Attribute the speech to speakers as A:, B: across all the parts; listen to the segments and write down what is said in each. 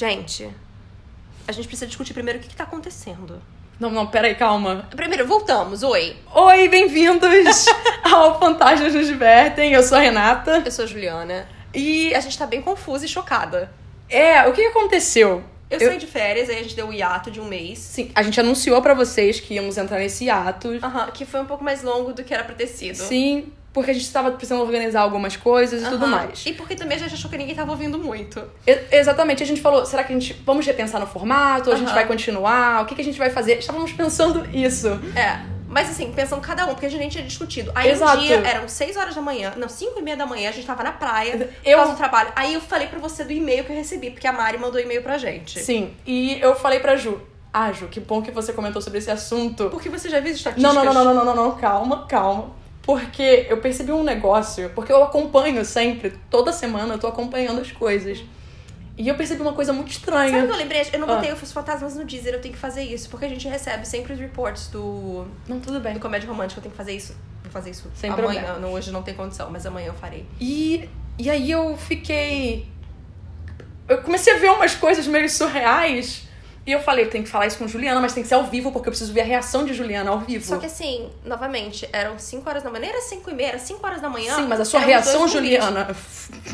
A: Gente, a gente precisa discutir primeiro o que, que tá acontecendo.
B: Não, não, peraí, calma.
A: Primeiro, voltamos. Oi.
B: Oi, bem-vindos ao Fantasmas nos Divertem. Eu sou a Renata.
A: Eu sou a Juliana.
B: E
A: a gente tá bem confusa e chocada.
B: é, o que aconteceu?
A: Eu, saí de férias, aí a gente deu o hiato de um mês.
B: Sim, a gente anunciou pra vocês que íamos entrar nesse hiato.
A: Aham, que foi um pouco mais longo do que era pra ter sido.
B: Sim, porque a gente estava precisando organizar algumas coisas e tudo
A: Aham.
B: mais.
A: E porque também a gente achou que ninguém tava ouvindo muito.
B: E- exatamente, a gente falou, será que a gente vamos repensar no formato? Ou a gente vai continuar? O que, que a gente vai fazer? Estávamos pensando isso.
A: É. Mas assim, pensando cada um, porque a gente tinha discutido. Aí
B: Exato.
A: um dia, eram 6 horas da manhã, não, 5 e meia da manhã, a gente tava na praia,
B: Eu-
A: no trabalho. Aí eu falei pra você do e-mail que eu recebi, porque a Mari mandou e-mail pra gente.
B: Sim, e eu falei pra Ju, ah, Ju, que bom que você comentou sobre esse assunto.
A: Porque você já viu as estatísticas?
B: Não, não, não, não, não, não, não, não, calma, calma. Porque eu percebi um negócio, porque eu acompanho sempre, toda semana eu tô acompanhando as coisas. E eu percebi uma coisa muito
A: Sabe o
B: estranha.
A: que eu lembrei? Eu não
B: Ah.
A: botei os fantasmas no Deezer, eu tenho que fazer isso. Porque a gente recebe sempre os reports do,
B: Não, tudo bem.
A: do Comédia Romântica, eu tenho que fazer isso. Vou fazer isso
B: Sem
A: amanhã.
B: problema.
A: Não, hoje não tem condição, mas amanhã eu farei.
B: E, e aí eu fiquei. Eu comecei a ver umas coisas meio surreais. E eu falei, tem que falar isso com Juliana, mas tem que ser ao vivo, porque eu preciso ver a reação de Juliana ao vivo.
A: Só que assim, novamente, eram 5 horas da manhã, era 5 e meia, era 5 horas da manhã.
B: Sim, mas a sua reação. Juliana.
A: Eu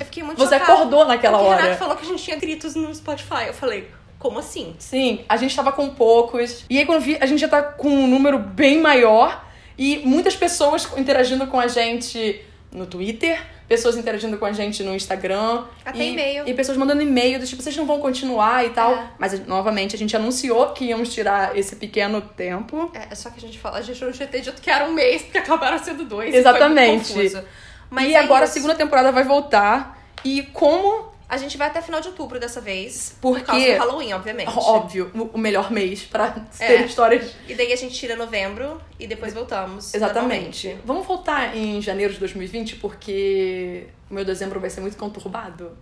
A: fiquei muito
B: Você
A: chocada.
B: acordou naquela
A: Porque
B: hora.
A: O Renato falou que a gente tinha gritos no Spotify. Eu falei, como assim?
B: Sim, a gente tava com poucos. E aí, quando eu vi, a gente já tá com um número bem maior. E muitas pessoas interagindo com a gente no Twitter, pessoas interagindo com a gente no Instagram.
A: Até
B: e,
A: e-mail.
B: E pessoas mandando e-mail do tipo, vocês não vão continuar e tal.
A: É.
B: Mas, novamente, a gente anunciou que íamos tirar esse pequeno tempo.
A: É, só que a gente fala, a gente não tinha dito que era um mês, porque acabaram sendo dois. e
B: Exatamente.
A: Confuso. Mas
B: e
A: é
B: agora a
A: isso.
B: segunda temporada vai voltar. E como,
A: A gente vai até final de outubro dessa vez.
B: Porque-
A: Por causa do Halloween, obviamente.
B: óbvio, o melhor mês pra
A: É.
B: ter histórias
A: E daí a gente tira novembro e depois voltamos.
B: Exatamente.
A: normalmente.
B: Vamos voltar em janeiro de 2020, porque o meu dezembro vai ser muito conturbado.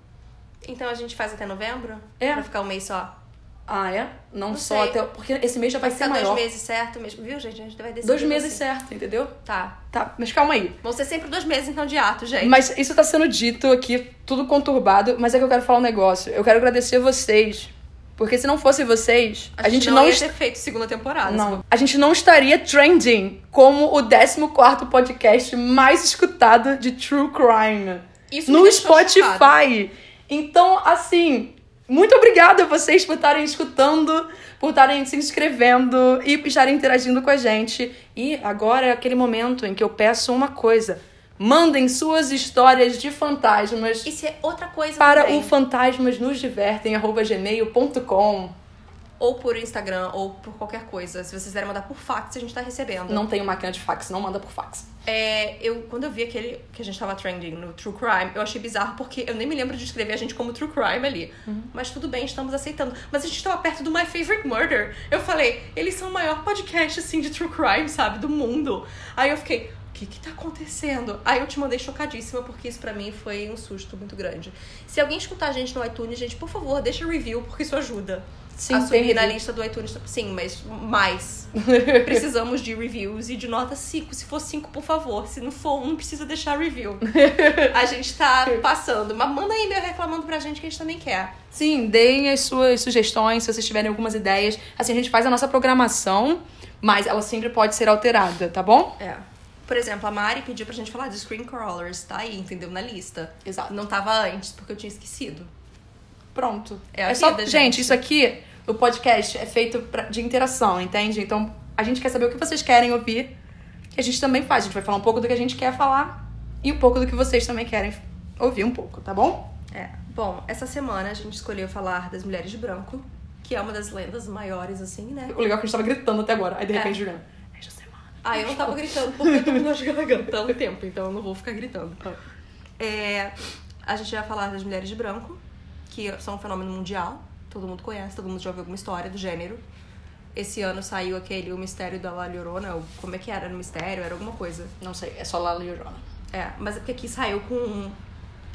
A: Então a gente faz até novembro?
B: É.
A: Pra ficar um mês só?
B: Ah, é? Não,
A: Não
B: só
A: sei.
B: até. Porque esse mês já vai,
A: Vai
B: ser maior.
A: dois meses certo mesmo. Viu, gente? A gente vai decidir.
B: Dois meses
A: assim.
B: certo, entendeu?
A: Tá.
B: Tá, mas calma aí.
A: Vão ser sempre dois meses, então, de ato, gente.
B: Mas isso tá sendo dito aqui, tudo conturbado, mas é que eu quero falar um negócio. Eu quero agradecer vocês. Porque se não fosse vocês, a, gente, não,
A: ia
B: est-
A: ter feito segunda temporada.
B: Não. A gente não estaria trending como o 14 podcast mais escutado de True Crime.
A: Isso
B: no Spotify. Então, assim, muito obrigada a vocês por estarem escutando, por estarem se inscrevendo e estarem interagindo com a gente. E agora é aquele momento em que eu peço uma coisa. Mandem suas histórias de fantasmas
A: Isso é outra coisa
B: para
A: também.
B: o fantasmasnosdivertem.gmail.com.
A: Ou por Instagram, ou por qualquer coisa. Se vocês quiserem mandar por fax, a gente tá recebendo.
B: Não tenho máquina de fax, não manda por fax.
A: É, eu, quando eu vi aquele que a gente tava trending no True Crime, eu achei bizarro porque eu nem me lembro de escrever a gente como True Crime ali.
B: Uhum.
A: Mas tudo bem, estamos aceitando. Mas a gente tava perto do My Favorite Murder. Eu falei, eles são o maior podcast, assim, de True Crime, sabe, do mundo. Aí eu fiquei, o que que tá acontecendo? Aí eu te mandei chocadíssima, porque isso pra mim foi um susto muito grande. Se alguém escutar a gente no iTunes, gente, por favor, deixa review, porque isso ajuda.
B: Sim,
A: a subir na lista do iTunes. Sim, mas mais. Precisamos de reviews e de nota 5. Se for 5, por favor. Se não for 1, não precisa deixar review. a gente tá passando. Mas manda aí e-mail reclamando pra gente que a gente também quer.
B: Sim, deem as suas sugestões, se vocês tiverem algumas ideias. Assim, a gente faz a nossa programação, mas ela sempre pode ser alterada, tá bom?
A: É. Por exemplo, a Mari pediu pra gente falar de screen crawlers. Tá aí, entendeu? Na lista.
B: Exato.
A: Não tava antes, porque eu tinha esquecido.
B: Pronto.
A: É a
B: só,
A: vida,
B: gente. isso aqui, o podcast é feito pra- de interação, entende? Então, a gente quer saber o que vocês querem ouvir, que a gente também faz. A gente vai falar um pouco do que a gente quer falar e um pouco do que vocês também querem ouvir um pouco, tá bom?
A: É. Bom, essa semana a gente escolheu falar das mulheres de branco, que é uma das lendas maiores, assim, né?
B: O legal é que a gente tava gritando até agora. Aí, de
A: É.
B: repente, Juliana, esta semana.
A: Ah, eu não tava gritando porque eu tô de garganta há um tempo, então eu não vou ficar gritando. É, a gente vai falar das mulheres de branco, que são um fenômeno mundial. Todo mundo conhece, todo mundo já ouviu alguma história do gênero. Esse ano saiu aquele O Mistério da La Llorona, ou como é que era no mistério? Era alguma coisa.
B: Não sei, é só e Llorona.
A: É, mas é porque aqui saiu com.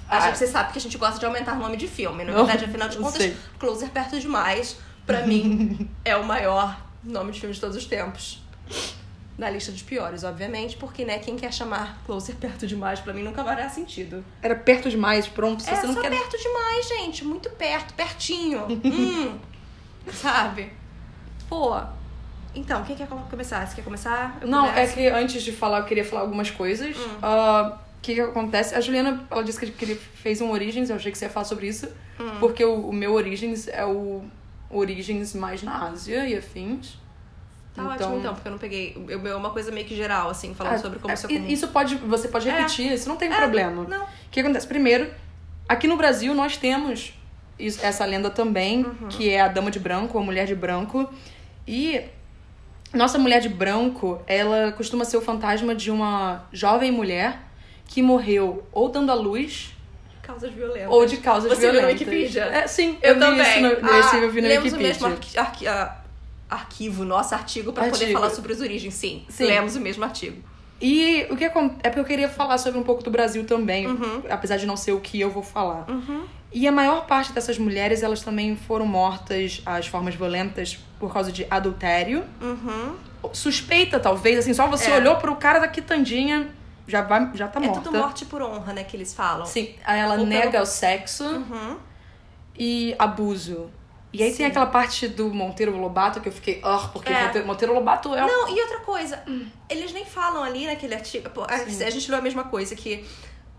A: A
B: Ah.
A: gente, você sabe que a gente gosta de aumentar o nome de filme. Na
B: Não,
A: verdade, afinal de contas,
B: sei.
A: Closer perto demais, pra mim, é o maior nome de filme de todos os tempos. Na lista dos piores, obviamente, porque, né, quem quer chamar Closer perto demais, pra mim nunca fará sentido.
B: Era perto demais, pronto. Se
A: é
B: você não
A: só
B: quer.
A: perto demais, gente. Muito perto, pertinho. hum, sabe? Pô. Então, quem quer com- começar? Você quer começar? Eu
B: Não, é
A: começo?
B: que antes de falar, eu queria falar algumas coisas.
A: Hum.
B: Ah, O que, que acontece? A Juliana, ela disse que queria- fez um Origins, eu achei que você ia falar sobre isso.
A: Hum.
B: Porque o, o meu Origins é o Origins mais na Ásia e afins.
A: Tá ótimo, então, porque eu não peguei. O meu é uma coisa meio que geral, assim, falando
B: Ah,
A: sobre como
B: é,
A: isso é.
B: Isso pode, você pode
A: É.
B: repetir, isso não tem
A: É,
B: problema.
A: Não.
B: O que acontece? Primeiro, aqui no Brasil nós temos isso- essa lenda também,
A: Uhum.
B: que é a Dama de Branco, a Mulher de Branco. E nossa Mulher de Branco, ela costuma ser o fantasma de uma jovem mulher que morreu ou dando à luz
A: Causas violentas.
B: ou de causas
A: Você viu no
B: violentas.
A: Wikipedia?
B: É, sim,
A: Eu,
B: vi
A: também.
B: isso no,
A: ah,
B: eu vi no
A: lemos
B: Wikipedia.
A: o mesmo arqui- arqui- arquivo, nosso artigo, pra poder falar sobre as origens. Sim,
B: Sim.
A: lemos o mesmo artigo.
B: E o que acon- é porque eu queria falar sobre um pouco do Brasil também,
A: Uhum.
B: apesar de não ser o que eu vou falar. E a maior parte dessas mulheres, elas também foram mortas às formas violentas por causa de adultério.
A: Uhum.
B: Suspeita, talvez, assim, só você
A: É.
B: olhou pro cara da quitandinha, já, vai, já tá
A: É
B: morta.
A: tudo morte por honra, né, que eles falam.
B: Sim, ela
A: Ou
B: nega
A: pelo-
B: o sexo
A: Uhum.
B: e abuso. E aí
A: Sim.
B: tem aquela parte do Monteiro Lobato que eu fiquei, ah, porque
A: É.
B: Monteiro, Lobato é
A: Não, e outra coisa, eles nem falam ali naquele artigo. pô, a, gente leu a mesma coisa, que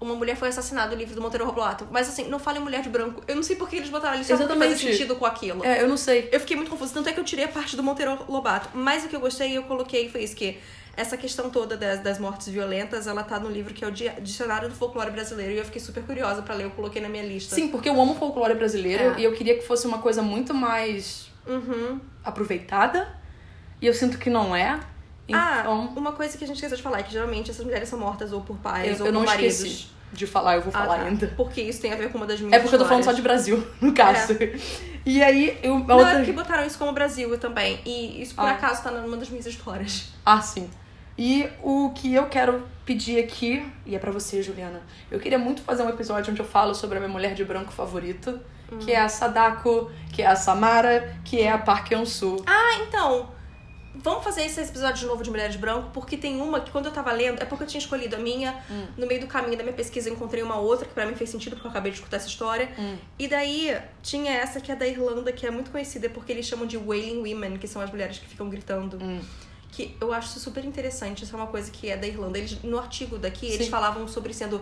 A: uma mulher foi assassinada no livro do Monteiro Roblato. Mas assim, não fala em mulher de branco. Eu não sei por que eles botaram ali só
B: Exatamente.
A: sentido com aquilo.
B: É, eu não sei.
A: Eu fiquei muito confusa, tanto é que eu tirei a parte do Monteiro Lobato. Mas o que eu gostei, eu coloquei, foi isso, que essa questão toda das, das mortes violentas, ela tá no livro que é o Di- Dicionário do Folclore Brasileiro. E eu fiquei super curiosa pra ler, eu coloquei na minha lista.
B: Sim, porque eu amo folclore brasileiro
A: É.
B: e eu queria que fosse uma coisa muito mais
A: Uhum.
B: aproveitada. E eu sinto que não é. Então,
A: Ah, uma coisa que a gente esqueceu de falar é que geralmente essas mulheres são mortas ou por pais
B: eu,
A: ou
B: eu não
A: por maridos.
B: esqueci de falar, eu vou
A: Ah,
B: falar
A: tá.
B: ainda.
A: Porque isso tem a ver com uma das minhas
B: É porque eu tô falando só de
A: histórias.
B: Brasil, no caso. E aí, eu,
A: Não,
B: outra...
A: é porque botaram isso como Brasil também. E isso por
B: Ah.
A: acaso tá numa das minhas histórias.
B: Ah, sim. E o que eu quero pedir aqui, e é pra você, Juliana, eu queria muito fazer um episódio onde eu falo sobre a minha mulher de branco favorita, que é a Sadako, que é a Samara, que é a Park Yeon-soo.
A: Ah, então. Vamos fazer esse episódio de novo de Mulheres de Branco, porque tem uma que quando eu tava lendo, é porque eu tinha escolhido a minha,
B: Hum.
A: no meio do caminho da minha pesquisa eu encontrei uma outra que pra mim fez sentido, porque eu acabei de escutar essa história.
B: Hum.
A: E daí tinha essa que é da Irlanda, que é muito conhecida porque eles chamam de Wailing Women, que são as mulheres que ficam gritando.
B: Hum.
A: Que eu acho super interessante, isso é uma coisa que é da Irlanda. Eles, no artigo daqui, eles
B: Sim.
A: falavam sobre sendo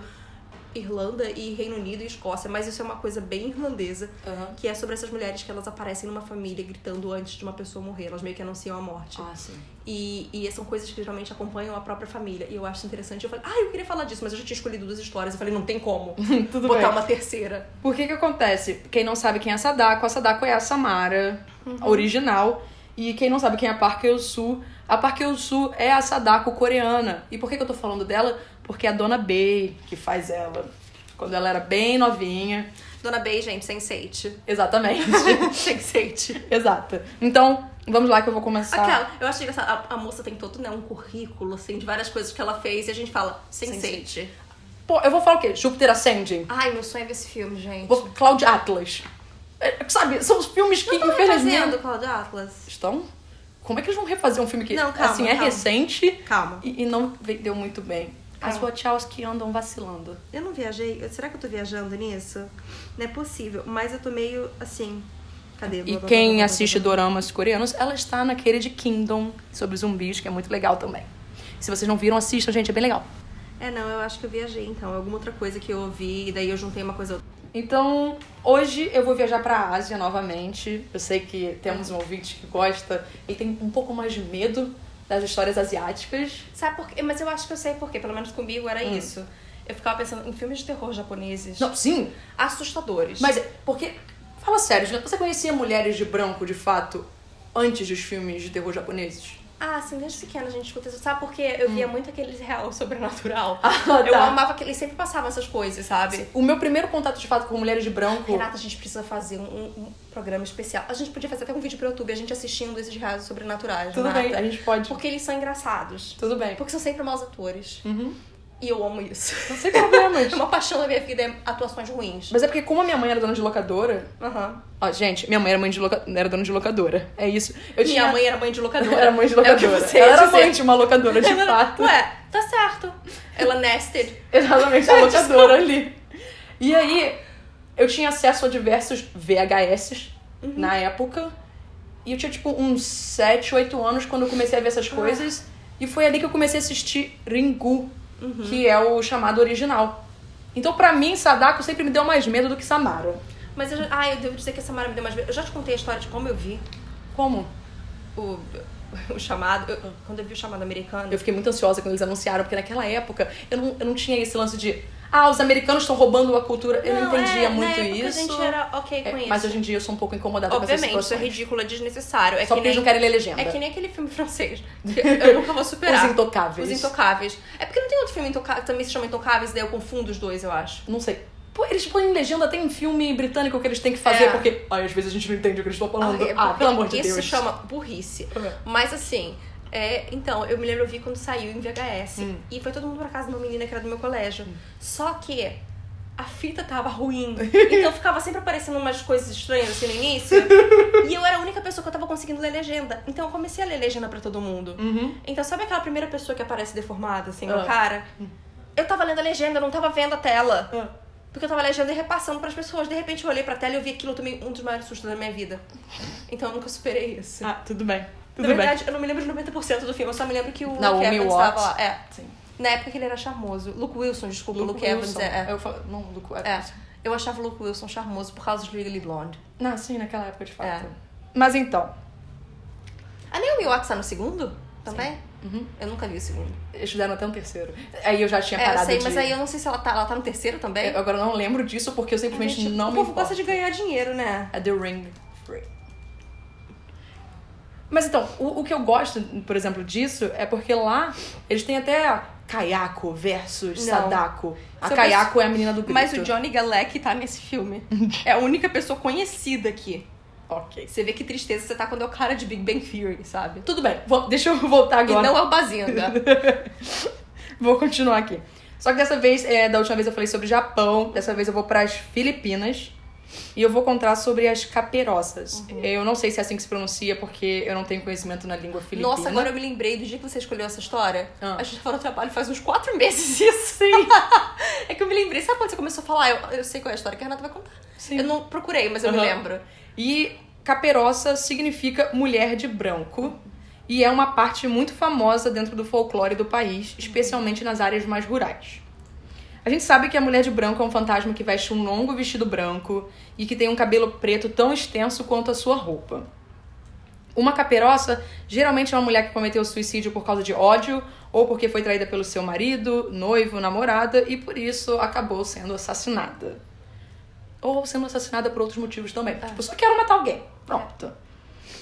A: Irlanda e Reino Unido e Escócia, mas isso é uma coisa bem irlandesa,
B: Aham.
A: que é sobre essas mulheres que elas aparecem numa família gritando antes de uma pessoa morrer, elas meio que anunciam a morte.
B: Ah, sim.
A: E, e são coisas que geralmente acompanham a própria família. E eu acho interessante. Eu falei, ah, eu queria falar disso, mas eu já tinha escolhido duas histórias. Eu falei, não tem como botar
B: bem.
A: uma terceira.
B: Por que que acontece? Quem não sabe quem é a Sadako, a Sadako é a Samara, a original. E quem não sabe quem é a Park Yeon-soo, a Park Yeon-soo é a Sadako coreana. E por que que eu tô falando dela? Porque é a Dona Bey que faz ela. Quando ela era bem novinha.
A: Dona Bey, gente, Sense8.
B: Exatamente.
A: Sense8.
B: Exato. Então, vamos lá que eu vou começar.
A: Aquela, eu acho engraçado. A, a moça tem todo né, um currículo, assim, de várias coisas que ela fez. E a gente fala, Sense8.
B: Pô, eu vou falar o quê? Júpiter Ascending.
A: Ai, meu sonho é ver esse filme, gente.
B: Vou... Cloud Atlas. É, sabe, são os filmes que,
A: Não estão
B: infelizmente...
A: refazendo Cloud Atlas?
B: Estão? Como é que eles vão refazer um filme que,
A: Não, calma,
B: assim, é
A: calma.
B: recente
A: Calma.
B: e, e não vendeu muito bem? As
A: Calma.
B: Wachowski andam vacilando.
A: Eu não viajei. Será que eu tô viajando nisso? Não é possível. Mas eu tô meio assim. Cadê?
B: E quem assiste doramas coreanos, ela está naquele de Kingdom, sobre zumbis, que é muito legal também. Se vocês não viram, assistam, gente, é bem legal.
A: É, não, eu acho que eu viajei então. Alguma outra coisa que eu ouvi e daí eu juntei uma coisa.
B: Então, hoje eu vou viajar pra Ásia novamente. Eu sei que temos um ouvinte que gosta e tem um pouco mais de medo das histórias asiáticas.
A: Sabe por quê? Mas eu acho que eu sei por quê. Pelo menos comigo era isso. Eu ficava pensando em filmes de terror japoneses
B: Não, sim,
A: assustadores.
B: mas porque... Fala sério, você conhecia mulheres de branco, de fato, antes dos filmes de terror japoneses?
A: Ah, sim, desde pequena a gente escuta isso. Sabe por quê? Eu via muito aqueles real sobrenatural.
B: Ah,
A: Eu
B: tá.
A: amava que eles sempre passavam essas coisas, sabe?
B: O meu primeiro contato, de fato, com mulheres de branco...
A: Renata, a gente precisa fazer um, um programa especial. A gente podia fazer até um vídeo pro YouTube, a gente assistindo esses reais sobrenaturais.
B: Tudo
A: Renata.
B: bem, a gente pode...
A: Porque eles são engraçados.
B: Tudo bem.
A: Porque são sempre maus atores.
B: Uhum.
A: E eu amo isso.
B: Não sei problemas.
A: É uma paixão da minha vida é atuações ruins.
B: Mas é porque como a minha mãe era dona de locadora...
A: Aham.
B: Ó, gente, minha mãe era, mãe de loca... era dona de locadora. É isso. Eu
A: Minha
B: tinha...
A: mãe era mãe de locadora.
B: era mãe de
A: É
B: locadora.
A: você
B: Ela era
A: dizer.
B: mãe de uma locadora, de
A: Ela-
B: fato.
A: Ué, tá certo. Ela nested.
B: Exatamente, a locadora ali. E aí, eu tinha acesso a diversos VHS
A: Uhum.
B: na época. E eu tinha, tipo, uns 7, 8 anos quando eu comecei a ver
A: Ah.
B: essas coisas. E foi ali que eu comecei a assistir Ringu,
A: Uhum.
B: que é o chamado original. Então, pra mim, Sadako sempre me deu mais medo do que Samara.
A: Mas eu já... Ah, eu devo dizer que a Samara me deu mais... Eu já te contei a história de como eu vi
B: Como?
A: o, o chamado... eu- quando eu vi o chamado americano...
B: Eu fiquei muito ansiosa quando eles anunciaram, porque naquela época eu não, eu não tinha esse lance de. Ah, os americanos estão roubando a cultura. Eu não, entendia
A: é,
B: muito
A: época
B: isso.
A: A gente era ok com
B: É,
A: isso.
B: mas hoje em dia eu sou um pouco incomodada
A: Obviamente,
B: com
A: isso
B: essas
A: é
B: situações.
A: ridículo, é desnecessário. É
B: Só
A: que
B: porque eles
A: nem...
B: não querem ler legenda.
A: É que nem aquele filme francês. eu nunca vou superar.
B: Os Intocáveis.
A: Os Intocáveis. É porque não tem outro filme Intoca... também se chama Intocáveis, daí eu confundo os dois, eu acho.
B: Não sei. Pô, eles põem legenda, tem um filme britânico que eles têm que fazer,
A: É.
B: porque ai, às vezes a gente não entende o que eles estão falando.
A: é
B: Ah, pelo amor de
A: isso
B: Deus.
A: se chama burrice.
B: É.
A: Mas assim, é, então, eu me lembro, eu vi quando saiu em VHS.
B: Hum.
A: E foi todo mundo pra casa de uma menina que era do meu colégio. Só que a fita tava ruim. Então ficava sempre aparecendo umas coisas estranhas assim no início. e eu era a única pessoa que eu tava conseguindo ler legenda. Então eu comecei a ler legenda pra todo mundo.
B: Uhum.
A: Então sabe aquela primeira pessoa que aparece deformada, assim, no
B: Ah.
A: cara? Eu tava lendo a legenda, eu não tava vendo a tela.
B: Ah.
A: Porque eu tava legenda e repassando pras pessoas. De repente eu olhei pra tela e eu vi aquilo, eu tomei um dos maiores sustos da minha vida. Então eu nunca superei isso.
B: Ah, tudo bem. Tudo
A: Na verdade, eu não me lembro de 90% do filme, eu só me lembro que o
B: Não, o
A: Luke Evans
B: Milwaukee.
A: estava lá. É.
B: bem. Sim.
A: Na época que ele era charmoso. Luke Wilson, desculpa, Luke, Evans
B: Wilson.
A: é. é.
B: Eu falo, não, Luke
A: É.
B: Evans.
A: Eu achava o Luke Wilson charmoso por causa de Legally Blonde.
B: Não, sim, naquela época de fato.
A: É.
B: Mas então,
A: A Naomi Watts tá no segundo? Também?
B: Uhum.
A: Eu nunca vi o segundo.
B: eles fizeram até um terceiro. Aí eu já tinha
A: É, eu
B: parado
A: sei,
B: de...
A: mas aí eu não sei se ela tá, ela tá no terceiro também.
B: Eu agora não lembro disso porque eu simplesmente
A: Gente,
B: não
A: o
B: me
A: povo
B: importo.
A: gosta de ganhar dinheiro, né?
B: É The Ring Free. Mas então, o, o que eu gosto, por exemplo, disso é porque lá eles têm até Kayako versus
A: Não.
B: Sadako. A
A: eu
B: Kayako é a menina do grito.
A: Mas o Johnny Galec tá nesse filme. é a única pessoa conhecida aqui.
B: Ok.
A: Você vê que tristeza você tá quando é o cara de Big Bang Theory, sabe?
B: Tudo bem, vou- deixa eu voltar agora.
A: E não é o Bazinga.
B: Vou continuar aqui. Só que dessa vez, é, da última vez eu falei sobre Japão, dessa vez eu vou para as Filipinas. E eu vou contar sobre as caperossas.
A: Uhum.
B: Eu não sei se é assim que se pronuncia, porque eu não tenho conhecimento na língua filipina.
A: Nossa, agora eu me lembrei do dia que você escolheu essa história.
B: Ah.
A: A gente falou trabalho faz uns quatro meses isso.
B: Sim.
A: é que eu me lembrei. Sabe quando você começou a falar? Eu, eu sei qual é a história que a Renata vai contar.
B: Sim.
A: Eu não procurei, mas eu me
B: Aham.
A: lembro.
B: E caperossa significa mulher de branco. E é uma parte muito famosa dentro do folclore do país, especialmente nas áreas mais rurais. A gente sabe que a mulher de branco é um fantasma que veste um longo vestido branco e que tem um cabelo preto tão extenso quanto a sua roupa. Uma caperossa geralmente é uma mulher que cometeu suicídio por causa de ódio ou porque foi traída pelo seu marido, noivo, namorada e por isso acabou sendo assassinada. Ou sendo assassinada por outros motivos também. Tipo, só quero matar alguém. Pronto.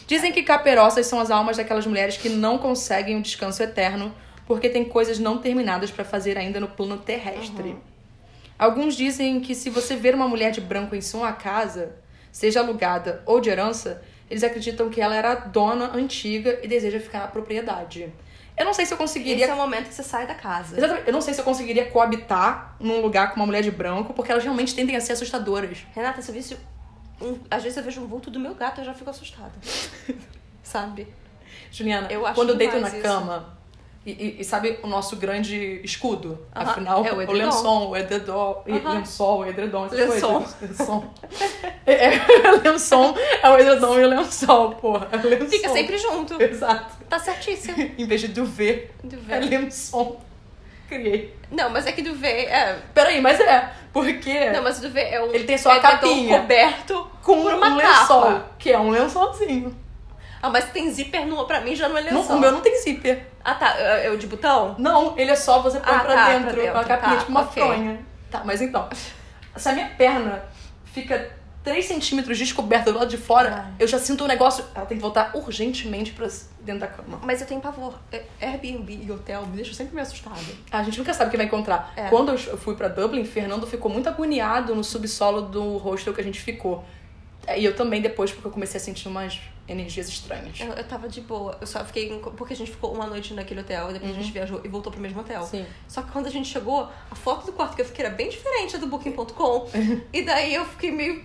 B: Dizem que caperossas são as almas daquelas mulheres que não conseguem um descanso eterno porque tem coisas não terminadas pra fazer ainda no plano terrestre. Alguns dizem que se você ver uma mulher de branco em sua casa, seja alugada ou de herança, eles acreditam que ela era dona antiga e deseja ficar na propriedade. Eu não sei se eu conseguiria
A: Esse é o momento que você sai da casa.
B: Exatamente. Eu não sei se eu conseguiria coabitar num lugar com uma mulher de branco, porque elas realmente tendem a ser assustadoras.
A: Renata, se eu visse um... Às vezes eu vejo um vulto do meu gato, eu já fico assustada. Sabe?
B: Juliana,
A: Eu acho
B: quando eu deito na
A: isso.
B: cama, e, e- e sabe o nosso grande escudo?
A: Aham,
B: Afinal,
A: é o
B: o,
A: edredom.
B: lençol, o edredom,
A: Aham.
B: lençol, o edredom, essas
A: Lençol.
B: coisas. Lençol. É, é, lençol é o edredom e o lençol, porra. É lençol.
A: Fica sempre junto.
B: Exato.
A: Tá certíssimo.
B: Em vez de duvet,
A: Duvet.
B: é lençol. Criei.
A: Não, mas é que duvet é...
B: Peraí, mas é, porque
A: Não, mas o duvet é um...
B: Ele tem só a capinha.
A: coberto
B: com
A: por uma
B: um lençol,
A: capa.
B: que é um lençolzinho.
A: Ah, mas tem zíper no... Pra mim já não é
B: Não,
A: lençol.
B: o meu não tem zíper.
A: Ah, tá. É é o de botão?
B: Não, ele é só você põe
A: Ah,
B: pra,
A: tá,
B: dentro,
A: pra dentro,
B: uma capinha,
A: tá,
B: tipo uma
A: ok.
B: fronha. Tá, mas então, se a minha perna fica 3 centímetros descoberta do lado de fora,
A: Ah.
B: eu já sinto um negócio. Ela tem que voltar urgentemente pra dentro da cama.
A: Mas eu tenho pavor. É- Airbnb e hotel me deixam sempre meio assustada.
B: A gente nunca sabe o que vai encontrar.
A: É.
B: Quando eu fui pra Dublin, Fernando ficou muito agoniado no subsolo do hostel que a gente ficou. E eu também depois, porque eu comecei a sentir umas energias estranhas.
A: Eu, eu tava de boa. Eu só fiquei. Porque a gente ficou uma noite naquele hotel e depois a gente viajou e voltou pro mesmo hotel.
B: Uhum. Sim.
A: Só que quando a gente chegou, a foto do quarto que eu fiquei era bem diferente do Booking.com. e daí eu fiquei meio.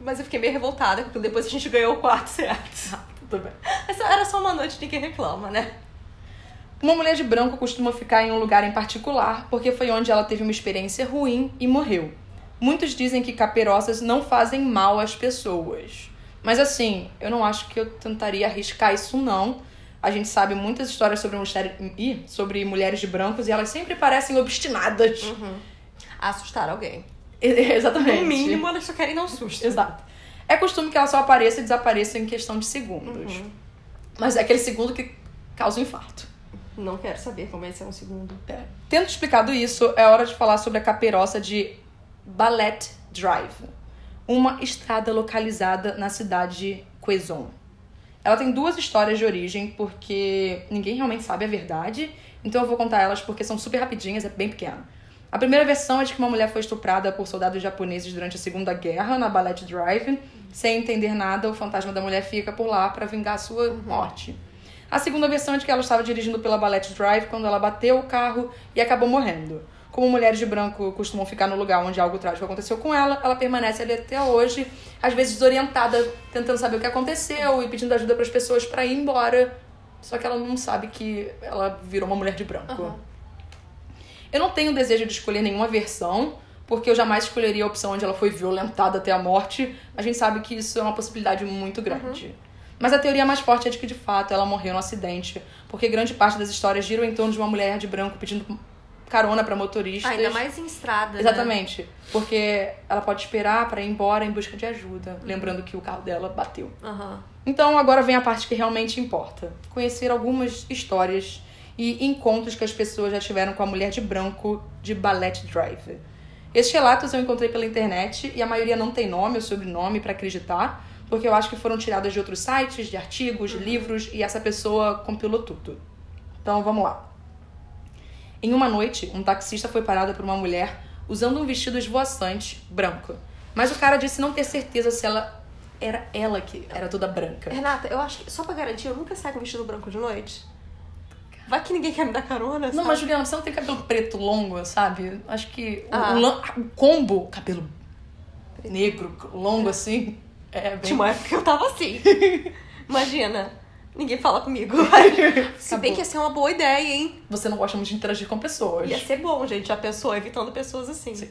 A: Mas eu fiquei meio revoltada, porque depois a gente ganhou o quarto certo.
B: Tudo bem.
A: Essa era só uma noite, ninguém reclama, né?
B: Uma mulher de branco costuma ficar em um lugar em particular porque foi onde ela teve uma experiência ruim e morreu. Muitos dizem que caperosas não fazem mal às pessoas. Mas assim, eu não acho que eu tentaria arriscar isso não. A gente sabe muitas histórias sobre, mulher... Ih, sobre mulheres de brancos e elas sempre parecem obstinadas.
A: Assustar alguém.
B: Exatamente.
A: No mínimo, elas só querem dar um susto.
B: Exato. É costume que ela só apareça e desapareça em questão de segundos. Mas é aquele segundo que causa um infarto.
A: Não quero saber como vai ser um segundo.
B: É. Tendo explicado isso, é hora de falar sobre a caperoça de Ballet Drive, uma estrada localizada na cidade de Quezon. Ela tem duas histórias de origem, porque ninguém realmente sabe a verdade, então eu vou contar elas porque são super rapidinhas, é bem pequena. A primeira versão é de que uma mulher foi estuprada por soldados japoneses durante a Segunda Guerra na Ballet Drive. Sem entender nada, o fantasma da mulher fica por lá para vingar sua morte. A segunda versão é de que ela estava dirigindo pela Ballet Drive quando ela bateu o carro e acabou morrendo. Como mulheres de branco costumam ficar no lugar onde algo trágico aconteceu com ela, ela permanece ali até hoje, às vezes desorientada, tentando saber o que aconteceu e pedindo ajuda para as pessoas para ir embora. Só que ela não sabe que ela virou uma mulher de branco.
A: Aham.
B: Eu não tenho desejo de escolher nenhuma versão, porque eu jamais escolheria a opção onde ela foi violentada até a morte. A gente sabe que isso é uma possibilidade muito grande. Mas a teoria mais forte é de que, de fato, ela morreu no acidente, porque grande parte das histórias giram em torno de uma mulher de branco pedindo carona para motoristas.
A: Ainda mais em estrada. né?
B: Exatamente. Porque ela pode esperar para ir embora em busca de ajuda, lembrando que o carro dela bateu.
A: Aham.
B: Então agora vem a parte que realmente importa: conhecer algumas histórias e encontros que as pessoas já tiveram com a mulher de branco de Ballet Drive. Esses relatos eu encontrei pela internet e a maioria não tem nome ou sobrenome para acreditar, porque eu acho que foram tiradas de outros sites, de artigos, de livros e essa pessoa compilou tudo. Então vamos lá. Em uma noite, um taxista foi parado por uma mulher usando um vestido esvoaçante branco. Mas o cara disse não ter certeza se ela era ela que era toda branca.
A: Renata, eu acho que só pra garantir, eu nunca saio com vestido branco de noite. Vai que ninguém quer me dar carona,
B: Não,
A: sabe?
B: mas Juliana, você não tem cabelo preto longo, sabe? Acho que o,
A: Ah.
B: o o combo, cabelo negro, longo assim, é bem...
A: Tinha uma época que eu tava assim. Imagina. Ninguém fala comigo. Se bem que ia ser uma boa ideia, hein?
B: Você não gosta muito de interagir com pessoas.
A: Ia ser bom, gente. Já pensou evitando pessoas assim.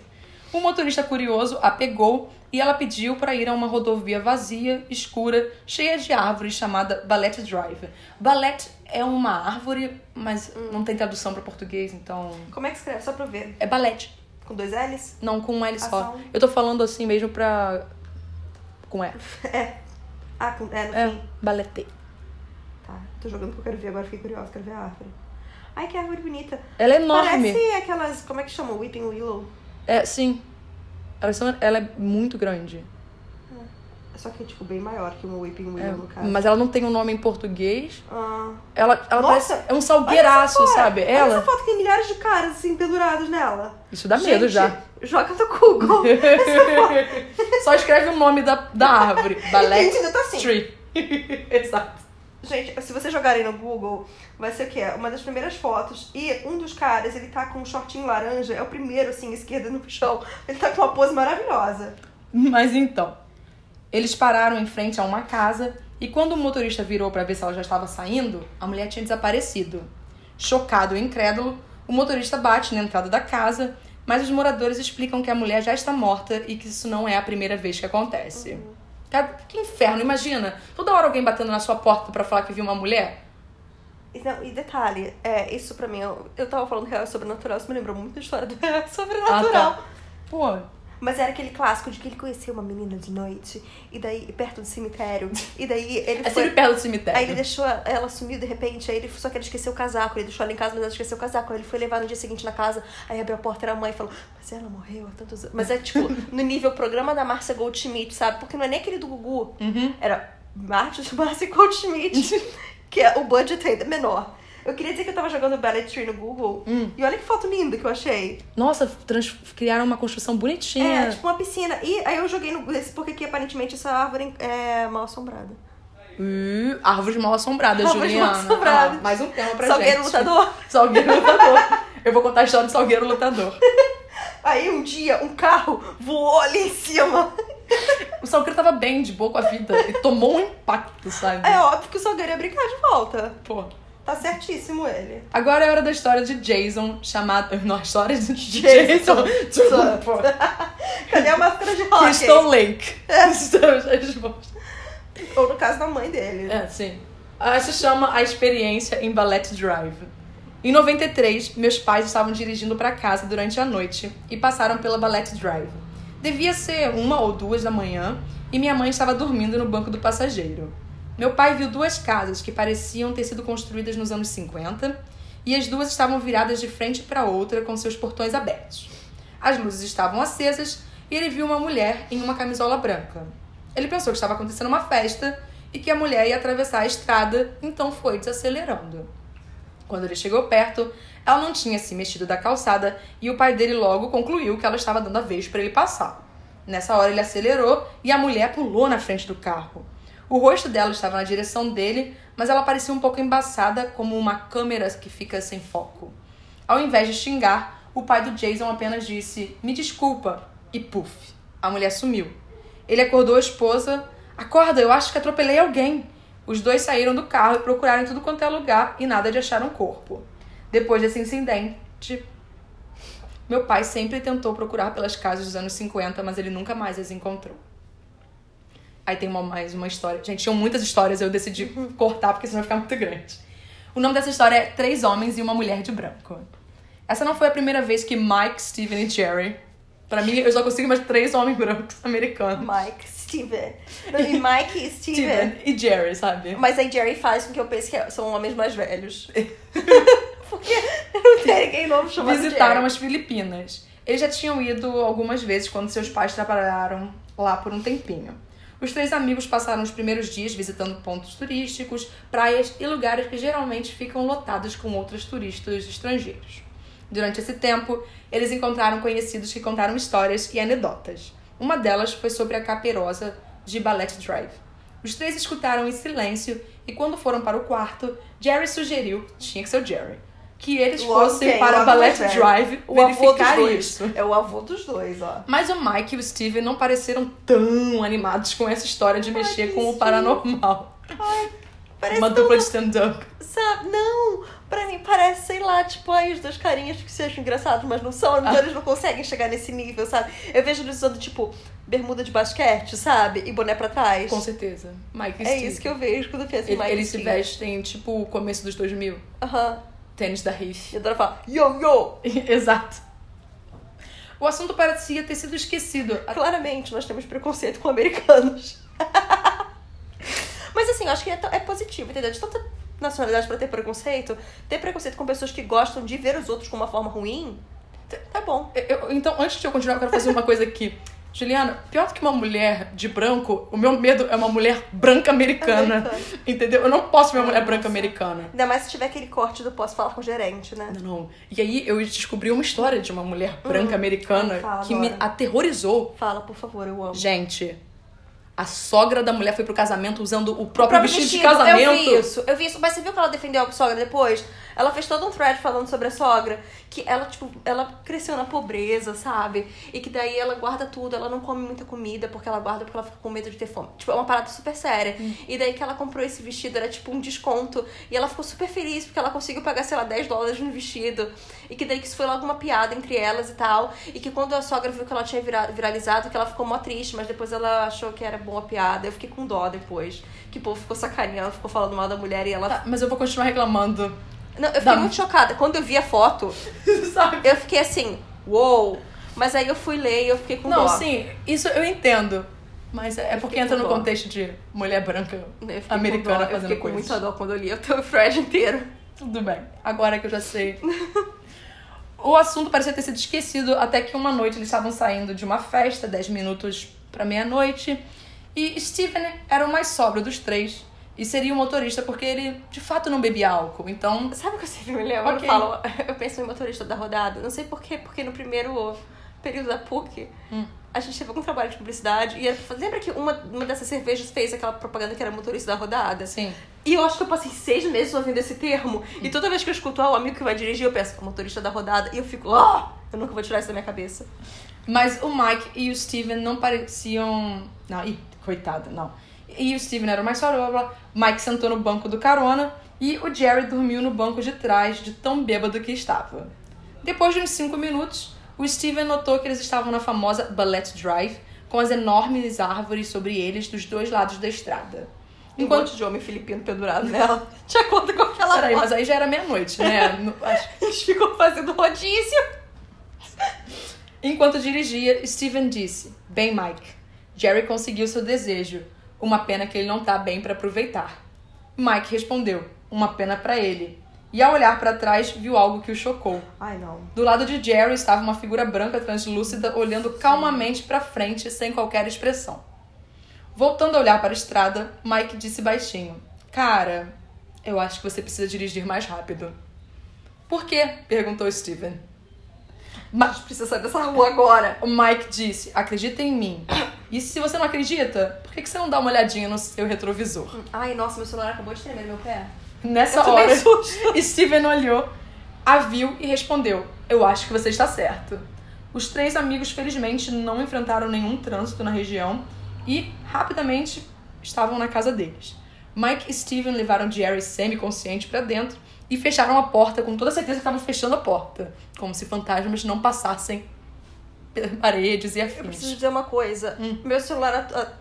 B: Um motorista curioso a pegou e ela pediu para ir a uma rodovia vazia, escura, cheia de árvores, chamada Ballet Drive. Ballet é uma árvore, mas não tem tradução para português, então.
A: Como é que escreve? Só pra eu ver.
B: É ballet.
A: Com dois L's?
B: Não, com um L só.
A: Ação.
B: Eu tô falando assim mesmo pra. Com E.
A: É. Ah, com... é no
B: É,
A: fim.
B: ballet.
A: Tô jogando porque eu quero ver. Agora fiquei curiosa. Quero ver a árvore. Ai, que árvore bonita.
B: Ela é enorme.
A: Parece aquelas... Como é que chama? Weeping Willow.
B: É, sim. Ela, são- ela é muito grande.
A: Só que, tipo, bem maior que uma Weeping Willow,
B: É,
A: no caso.
B: mas ela não tem um nome em português.
A: Ah...
B: Ela, ela
A: Nossa!
B: parece. É um salgueiraço, sabe?
A: Olha
B: Ela.
A: essa foto tem milhares de caras, assim, pendurados nela.
B: Isso dá medo
A: Gente,
B: já.
A: Joga no Google.
B: Só escreve o nome da, da árvore.
A: Gente,
B: Ballet
A: ainda tá assim.
B: Tree. Exato.
A: Gente, se vocês jogarem no Google, vai ser o quê? Uma das primeiras fotos. E um dos caras, ele tá com um shortinho laranja. É o primeiro, assim, esquerda no chão. Ele tá com uma pose maravilhosa.
B: Mas então, eles pararam em frente a uma casa e quando o motorista virou para ver se ela já estava saindo, a mulher tinha desaparecido. Chocado e incrédulo, o motorista bate na entrada da casa, mas os moradores explicam que a mulher já está morta e que isso não é a primeira vez que acontece. Cara, que inferno, imagina. Toda hora alguém batendo na sua porta para falar que viu uma mulher.
A: E, não, e detalhe, é, isso pra mim, eu, eu tava falando real sobrenatural, isso me lembrou muito da história do real sobrenatural.
B: Ah, tá. Pô,
A: Mas era aquele clássico de que ele conheceu uma menina de noite, e daí, perto do cemitério, e daí ele
B: é
A: foi...
B: sempre perto do cemitério.
A: Aí ele deixou ela sumir de repente, aí ele só que ele esqueceu o casaco, ele deixou ela em casa, mas ela esqueceu o casaco. Aí ele foi levar no dia seguinte na casa, aí abriu a porta, era a mãe e falou, mas ela morreu há tantos anos. Mas é tipo, no nível programa da Márcia Goldschmidt, sabe? Porque não é nem aquele do Gugu,
B: Uhum.
A: era Márcia Goldschmidt, que é o budget ainda menor. Eu queria dizer que eu tava jogando Ballet Tree no Google,
B: Hum.
A: e olha que foto linda que eu achei.
B: Nossa, trans- criaram uma construção bonitinha.
A: É, tipo uma piscina. E aí eu joguei no. Porque aqui aparentemente essa árvore é mal assombrada.
B: Uh, árvores mal assombradas,
A: Árvores mal
B: Juliana.
A: assombradas.
B: Ah, mais um tema pra
A: Salgueiro
B: gente.
A: lutador.
B: Salgueiro lutador. Eu vou contar a história do Salgueiro lutador.
A: Aí um dia um carro voou ali em cima.
B: O Salgueiro tava bem, de boa com a vida. E tomou um impacto, sabe?
A: É óbvio que o Salgueiro ia brincar de volta.
B: Pô.
A: Tá certíssimo ele.
B: Agora é hora da história de Jason, chamada. Não, a história de
A: Jason.
B: Jason.
A: Cadê a máscara de rock?
B: Crystal Lake. Estamos respostas.
A: Ou no caso da mãe dele.
B: É, sim. Ah, se chama A Experiência em Ballet Drive. Em 93, meus pais estavam dirigindo para casa durante a noite e passaram pela Ballet Drive. Devia ser uma ou duas da manhã e minha mãe estava dormindo no banco do passageiro. Meu pai viu duas casas que pareciam ter sido construídas nos anos 50 e as duas estavam viradas de frente para outra com seus portões abertos. As luzes estavam acesas e ele viu uma mulher em uma camisola branca. Ele pensou que estava acontecendo uma festa e que a mulher ia atravessar a estrada, então foi desacelerando. Quando ele chegou perto, ela não tinha se mexido da calçada e o pai dele logo concluiu que ela estava dando a vez para ele passar. Nessa hora ele acelerou e a mulher pulou na frente do carro. O rosto dela estava na direção dele, mas ela parecia um pouco embaçada, como uma câmera que fica sem foco. Ao invés de xingar, o pai do Jason apenas disse: Me desculpa, e puf, a mulher sumiu. Ele acordou a esposa: Acorda, eu acho que atropelei alguém. Os dois saíram do carro e procuraram em tudo quanto é lugar e nada de achar um corpo. Depois desse incidente, meu pai sempre tentou procurar pelas casas dos anos 50, mas ele nunca mais as encontrou. Aí tem uma, mais uma história. Gente, tinham muitas histórias, eu decidi cortar porque senão vai ficar muito grande. O nome dessa história é Três Homens e uma Mulher de Branco. Essa não foi a primeira vez que Mike, Steven e Jerry. Pra mim, eu só consigo mais três homens brancos americanos.
A: Mike, Steven. E Mike Steven.
B: Steven e Jerry, sabe?
A: Mas aí Jerry faz com que eu pense que são homens mais velhos. Porque não tem ninguém novo chamado
B: Visitaram
A: Jerry.
B: as Filipinas. Eles já tinham ido algumas vezes quando seus pais trabalharam lá por um tempinho. Os três amigos passaram os primeiros dias visitando pontos turísticos, praias e lugares que geralmente ficam lotados com outros turistas estrangeiros. Durante esse tempo, eles encontraram conhecidos que contaram histórias e anedotas. Uma delas foi sobre a caperosa de Ballet Drive. Os três escutaram em silêncio e quando foram para o quarto, Jerry sugeriu, tinha que ser o Jerry, que eles fossem para Ballet. Drive
A: O
B: verificar isso.
A: É o avô dos dois, ó.
B: Mas o Mike e o Steven não pareceram tão animados com essa história de mexer
A: que
B: com o paranormal.
A: Parece
B: Uma dupla de stand-up.
A: Sabe? Não! Pra mim parece, sei lá, tipo, aí os dois carinhas que se acham engraçados, mas não são, então eles não conseguem chegar nesse nível, sabe? Eu vejo eles usando, tipo, bermuda de basquete, sabe? E boné pra trás.
B: Com certeza. Mike e
A: É isso que eu vejo quando eu penso em Mike
B: Eles
A: e
B: se vestem tipo o começo dos 2000.
A: Aham.
B: Tênis da Riff.
A: E adoro falar, yo, yo!
B: Exato. O assunto parecia ter sido esquecido.
A: Claramente, nós temos preconceito com americanos. Mas assim, eu acho que é, é positivo, entendeu? De tanta nacionalidade pra ter preconceito, ter preconceito com pessoas que gostam de ver os outros com uma forma ruim, é bom.
B: Eu- então, antes de eu continuar, eu quero fazer uma coisa aqui. Juliana, pior do que uma mulher de branco, o meu medo é uma mulher branca americana.
A: Americana.
B: Entendeu? Eu não posso ver uma mulher branca americana.
A: Ainda mais se tiver aquele corte do posso falar com o gerente, né?
B: Não, não. E aí eu descobri uma história de uma mulher branca americana
A: Fala
B: que me
A: agora.
B: aterrorizou.
A: Fala, por favor, eu amo.
B: Gente, a sogra da mulher foi pro casamento usando o próprio, vestido, de casamento.
A: Eu vi isso, eu vi isso. Mas você viu que ela defendeu a sogra depois? Ela fez todo um thread falando sobre a sogra. Que ela, tipo, ela cresceu na pobreza, sabe? E que daí ela guarda tudo, ela não come muita comida porque ela guarda porque ela fica com medo de ter fome. Tipo, é uma parada super séria.
B: Hum.
A: E daí que ela comprou esse vestido, era tipo um desconto. E ela ficou super feliz porque ela conseguiu pagar, sei lá, 10 dólares no vestido. E que daí que isso foi logo uma piada entre elas e tal. E que quando a sogra viu que ela tinha vira- viralizado, que ela ficou mó triste, mas depois ela achou que era boa piada. Eu fiquei com dó depois. Que o povo ficou sacaneando, ficou falando mal da mulher e ela.
B: Tá, mas eu vou continuar reclamando.
A: Não, eu fiquei muito chocada. Quando eu vi a foto, eu fiquei assim, uou! Mas aí eu fui ler e eu fiquei com
B: Não,
A: dó.
B: sim, isso eu entendo. Mas é porque entra no
A: dó.
B: contexto de mulher branca
A: Eu
B: americana
A: dó, Eu
B: fazendo
A: fiquei com
B: coisas.
A: muita dó quando eu li o teu thread inteiro.
B: Tudo bem, agora que eu já sei. o assunto parecia ter sido esquecido até que uma noite eles estavam saindo de uma festa, 10 minutos pra meia-noite, e Steven era o mais sóbrio dos três e seria o motorista porque ele de fato não bebia álcool. Então,
A: Sabe o que eu sempre me lembro?
B: Ok.
A: Eu falo, eu penso em motorista da rodada. Não sei porquê, porque no primeiro período da PUC, a gente teve algum trabalho de publicidade e lembra que uma, uma dessas cervejas fez aquela propaganda que era motorista da rodada?
B: Sim.
A: E eu acho que eu passei seis meses ouvindo esse termo. E toda vez que eu escuto ah, o amigo que vai dirigir, eu penso, motorista da rodada. E eu fico, ah, eu nunca vou tirar isso da minha cabeça.
B: Mas o Mike e o Steven não pareciam. Não, ih, coitada, não. E o Steven era mais farola. Mike sentou no banco do carona e o Jerry dormiu no banco de trás, de tão bêbado que estava. Depois de uns cinco minutos, o Steven notou que eles estavam na famosa Ballet Drive, com as enormes árvores sobre eles dos dois lados da estrada.
A: Um monte de homem filipino pendurado nela. De acordo com aquela
B: Peraí, mas aí já era meia-noite, né? Acho-
A: Eles ficam fazendo rodízio.
B: Enquanto dirigia, Steven disse: Bem, Mike, Jerry conseguiu seu desejo. Uma pena que ele não tá bem pra aproveitar. Mike respondeu: Uma pena pra ele. E ao olhar pra trás, viu algo que o chocou.
A: Ai, não.
B: Do lado de Jerry estava uma figura branca translúcida olhando calmamente pra frente sem qualquer expressão. Voltando a olhar para a estrada, Mike disse baixinho: Cara, eu acho que você precisa dirigir mais rápido. Por quê? perguntou Steven.
A: Gente precisa sair dessa rua agora.
B: O Mike disse: Acredita em mim. E se você não acredita, por que que você não dá uma olhadinha no seu retrovisor?
A: Ai, nossa, meu celular acabou de tremer no meu pé.
B: Nessa hora. Steven olhou, a viu e respondeu: Eu acho que você está certo. Os três amigos, felizmente, não enfrentaram nenhum trânsito na região e, rapidamente, estavam na casa deles. Mike e Steven levaram Jerry semi-consciente para dentro e fecharam a porta com toda certeza que estavam fechando a porta, como se fantasmas não passassem paredes e
A: Eu
B: afins.
A: preciso dizer uma coisa.
B: Hum.
A: Meu celular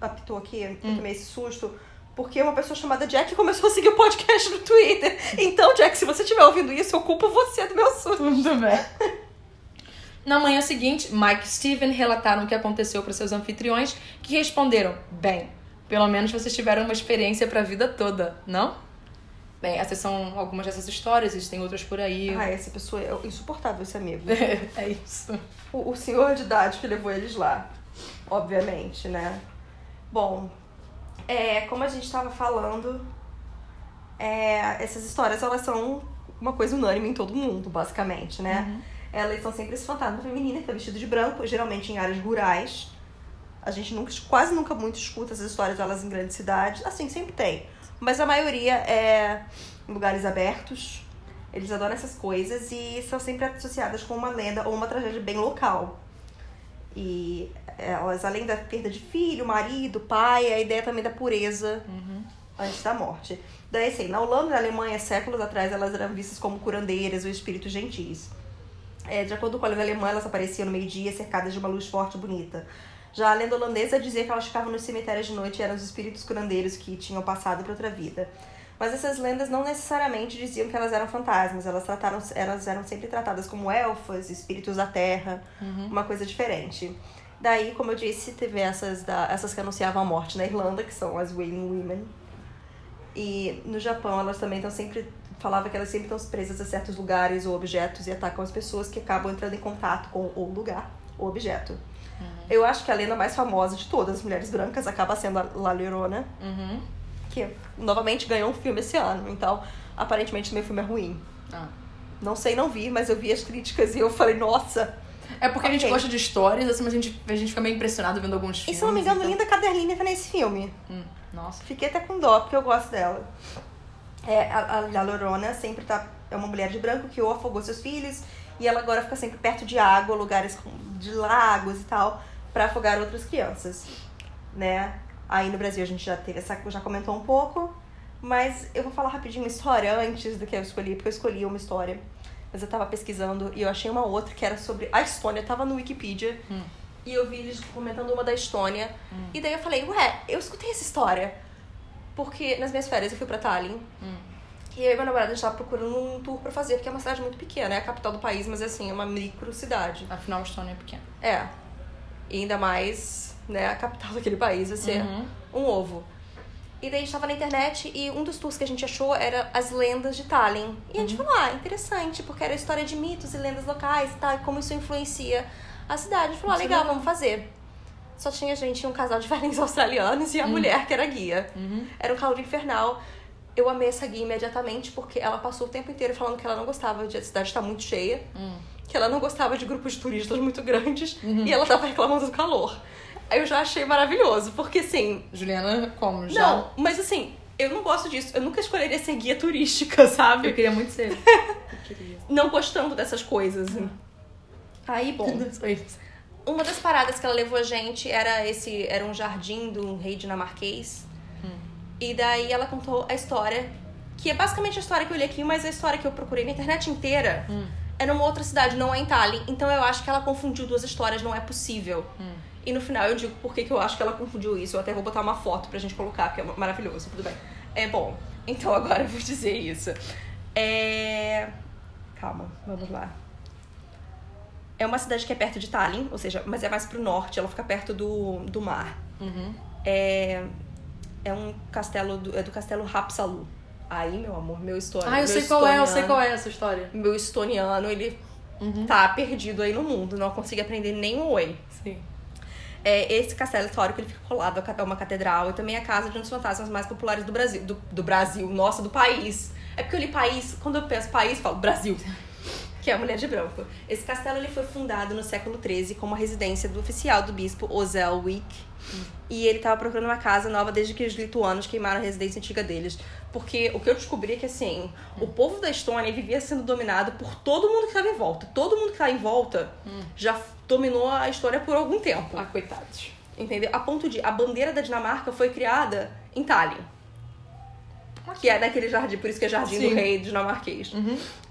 A: apitou aqui, eu tomei esse susto. Porque uma pessoa chamada Jack começou a seguir o podcast no Twitter. Então, Jack, se você estiver ouvindo isso, eu culpo você do meu susto.
B: Tudo bem. Na manhã seguinte, Mike e Steven relataram o que aconteceu para seus anfitriões, que responderam: Bem, pelo menos vocês tiveram uma experiência para a vida toda, não? Bem, essas são algumas dessas histórias, existem outras por aí.
A: Ai, essa pessoa é insuportável, esse amigo.
B: é isso.
A: O, o senhor de idade que levou eles lá. Obviamente, né? Bom, é, como a gente tava falando, é, essas histórias elas são uma coisa unânime em todo mundo, basicamente, né? Elas são sempre esse fantasma feminino que tá vestido de branco, geralmente em áreas rurais. A gente nunca, quase nunca muito escuta essas histórias delas em grandes cidades. Assim, sempre tem. Mas a maioria é em lugares abertos. Eles adoram essas coisas e são sempre associadas com uma lenda ou uma tragédia bem local. E elas, além da perda de filho, marido, pai, a ideia também da pureza antes da morte. Daí, assim, na Holanda e na Alemanha, séculos atrás, elas eram vistas como curandeiras ou espíritos gentis. É, de acordo com a lenda alemã, elas apareciam no meio-dia cercadas de uma luz forte e bonita. Já a lenda holandesa dizia que elas ficavam nos cemitérios de noite e eram os espíritos curandeiros que tinham passado para outra vida. Mas essas lendas não necessariamente diziam que elas eram fantasmas, elas, trataram, elas eram sempre tratadas como elfas, espíritos da terra, uma coisa diferente. Daí, como eu disse, teve essas, da, essas que anunciavam a morte na Irlanda, que são as Wailing Women. E no Japão, elas também estão sempre. Falava que elas sempre estão presas a certos lugares ou objetos e atacam as pessoas que acabam entrando em contato com o lugar ou objeto. Eu acho que a lenda mais famosa de todas as mulheres brancas acaba sendo a La Llorona,
B: Uhum.
A: Que novamente ganhou um filme esse ano. Então, aparentemente, meu filme é ruim.
B: Ah.
A: Não sei, não vi, mas eu vi as críticas e eu falei, nossa.
B: É porque a gente gosta de histórias, assim, mas a gente, a gente fica meio impressionado vendo alguns
A: E
B: filmes.
A: se eu não me engano,
B: então-
A: Linda Caderlinha tá nesse filme.
B: Hum, nossa.
A: Fiquei até com dó, porque eu gosto dela. É, a, a, a Lorona sempre tá. É uma mulher de branco que ou afogou seus filhos e ela agora fica sempre perto de água, lugares de lagos e tal, pra afogar outras crianças. Né? Aí no Brasil a gente já teve essa. já comentou um pouco. Mas eu vou falar rapidinho uma história antes do que eu escolhi, porque eu escolhi uma história. Mas eu tava pesquisando e eu achei uma outra que era sobre a Estônia. Tava no Wikipedia.
B: Hum.
A: E eu vi eles comentando uma da Estônia. E daí eu falei, ué, eu escutei essa história. Porque nas minhas férias eu fui pra Tallinn.
B: Hum.
A: E aí meu namorado a gente tava procurando um tour pra fazer, porque é uma cidade muito pequena, é a capital do país, mas assim, é uma micro cidade.
B: Afinal, a Estônia é pequena.
A: É. E ainda mais, né, a capital daquele país vai ser
B: Uhum.
A: um ovo. E daí a gente tava na internet e um dos tours que a gente achou era as lendas de Tallinn. E a gente falou, ah, interessante, porque era história de mitos e lendas locais e tal, e como isso influencia a cidade. A gente falou, ah, legal, vamos fazer. Só tinha gente, um casal de velhinhos australianos e a mulher que era guia.
B: Uhum.
A: Era um calor infernal. Eu amei essa guia imediatamente porque ela passou o tempo inteiro falando que ela não gostava de a cidade estar muito cheia, que ela não gostava de grupos de turistas muito grandes e ela tava reclamando do calor. Aí eu já achei maravilhoso, porque assim,
B: Juliana, como? Já?
A: não, mas assim, eu não gosto disso. Eu nunca escolheria ser guia turística, sabe?
B: Eu queria muito ser. Eu queria.
A: Não gostando dessas coisas. Aí, bom, uma das paradas que ela levou a gente era esse, era um jardim do rei dinamarquês. E daí ela contou a história, que é basicamente a história que eu li aqui, mas a história que eu procurei na internet inteira é numa outra cidade, não é em Tallinn. Então eu acho que ela confundiu duas histórias, não é possível. E no final eu digo por que que eu acho que ela confundiu isso. Eu até vou botar uma foto pra gente colocar, porque é maravilhoso, tudo bem. É bom. Então agora eu vou dizer isso. É. Calma, vamos lá. É uma cidade que é perto de Tallinn, ou seja, mas é mais pro norte, ela fica perto do, do mar.
B: Uhum.
A: É, é um castelo, do, é do castelo Hapsalu. Aí, meu amor, meu estônico.
B: Ah, eu sei qual é, eu sei qual é essa história.
A: Meu estoniano, ele tá perdido aí no mundo, não consegue aprender nem um oi.
B: Sim.
A: É, esse castelo histórico ele fica colado a uma catedral e também a casa de um dos fantasmas mais populares do Brasil. Do, do Brasil, nossa, do país. É porque eu li país, quando eu penso país, eu falo Brasil. Que é a Mulher de Branco. Esse castelo ele foi fundado no século XIII como a residência do oficial do bispo Ozelwick. E ele tava procurando uma casa nova desde que os lituanos queimaram a residência antiga deles. Porque o que eu descobri é que, assim, o povo da Estônia vivia sendo dominado por todo mundo que estava em volta. Todo mundo que tá em volta já dominou a história por algum tempo.
B: Ah, coitados.
A: Entendeu? A ponto de a bandeira da Dinamarca foi criada em Tallinn. Que é daquele jardim, por isso que é jardim
B: Sim.
A: do rei dinamarquês.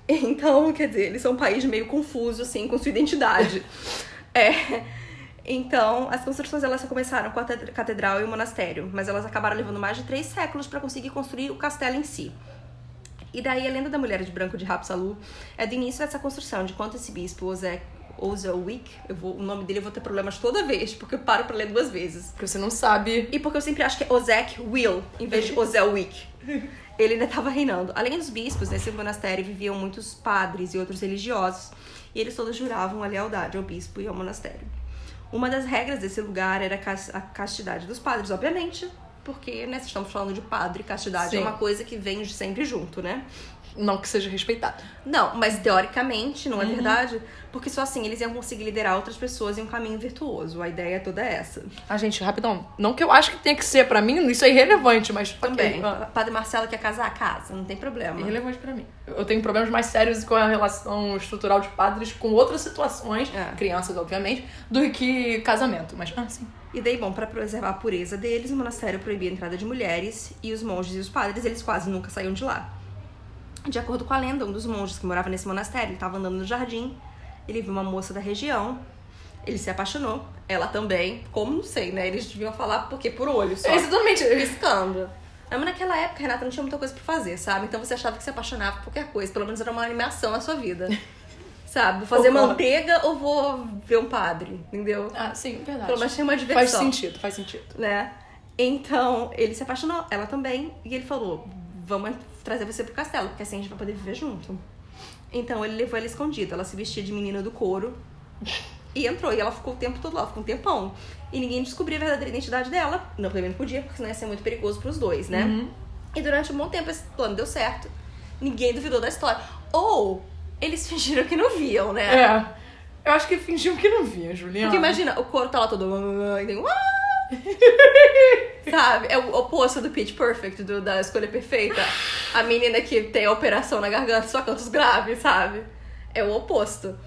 A: Então, quer dizer, eles são um país meio confuso, assim, com sua identidade. é. Então, as construções elas começaram com a ted- catedral e o monastério, mas elas acabaram levando mais de três séculos para conseguir construir o castelo em si. E daí a lenda da mulher de branco de Hapsalu é do início dessa construção, de quanto esse bispo, Ozek, Ozelwick, eu vou, o nome dele eu vou ter problemas toda vez, porque eu paro pra ler duas vezes.
B: Porque você não sabe.
A: E porque eu sempre acho que é Ozek Will, em vez de Ozelwick. Ele ainda estava reinando. Além dos bispos, nesse monastério viviam muitos padres e outros religiosos, e eles todos juravam a lealdade ao bispo e ao monastério. Uma das regras desse lugar era a cas- a castidade dos padres, obviamente, porque né, estamos falando de padre, castidade
B: Sim.
A: é uma coisa que vem sempre junto, né?
B: Não que seja respeitado.
A: Não, mas teoricamente, não é verdade? Porque só assim eles iam conseguir liderar outras pessoas em um caminho virtuoso. A ideia é toda essa.
B: Ah, gente, rapidão. Não que eu acho que tenha que ser pra mim, isso é irrelevante, mas
A: Também.
B: ok. Ah,
A: Padre Marcelo quer casar? Casa, não tem problema.
B: Irrelevante pra mim. Eu tenho problemas mais sérios com a relação estrutural de padres com outras situações,
A: É.
B: crianças, obviamente, do que casamento. Mas, ah, sim.
A: E daí, bom, pra preservar a pureza deles, o monastério proibia a entrada de mulheres e os monges e os padres, eles quase nunca saíam de lá. De acordo com a lenda, um dos monges que morava nesse monastério, ele estava andando no jardim, ele viu uma moça da região, ele se apaixonou, ela também, como não sei, né? Eles deviam falar porque por olho só.
B: Exatamente.
A: piscando. Mas naquela época, Renata, não tinha muita coisa pra fazer, sabe? Então você achava que se apaixonava por qualquer coisa. Pelo menos era uma animação na sua vida. sabe? Vou fazer
B: Concordo.
A: manteiga ou vou ver um padre, entendeu?
B: Ah, sim, verdade.
A: Pelo menos tinha uma diversão.
B: Faz sentido, faz sentido.
A: Né? Então, ele se apaixonou, ela também. E ele falou, vamos trazer você pro castelo, porque assim a gente vai poder viver junto. Então, ele levou ela escondida. Ela se vestia de menina do couro. E entrou, e ela ficou o tempo todo lá, ficou um tempão. E ninguém descobriu a verdadeira identidade dela. Não, também não podia, porque senão ia ser muito perigoso pros dois, né? E durante um bom tempo esse plano deu certo. Ninguém duvidou da história. Ou eles fingiram que não viam, né?
B: É. Eu acho que fingiam que não via, Juliana.
A: Porque imagina, o couro tá lá todo. E tem. Sabe? É o oposto do Pitch Perfect, do, da escolha perfeita. A menina que tem a operação na garganta só canta os graves, sabe? É o oposto.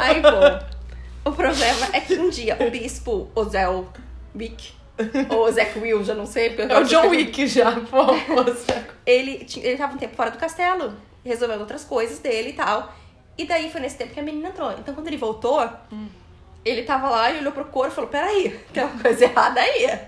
A: Aí, bom. O problema é que um dia o bispo Ozel Wick, ou Zack Will, já não sei.
B: É o John Wick já, pô.
A: ele, ele tava um tempo fora do castelo, resolvendo outras coisas dele e tal. E daí foi nesse tempo que a menina entrou. Então quando ele voltou, ele tava lá e olhou pro couro e falou: Peraí, tem uma coisa errada aí.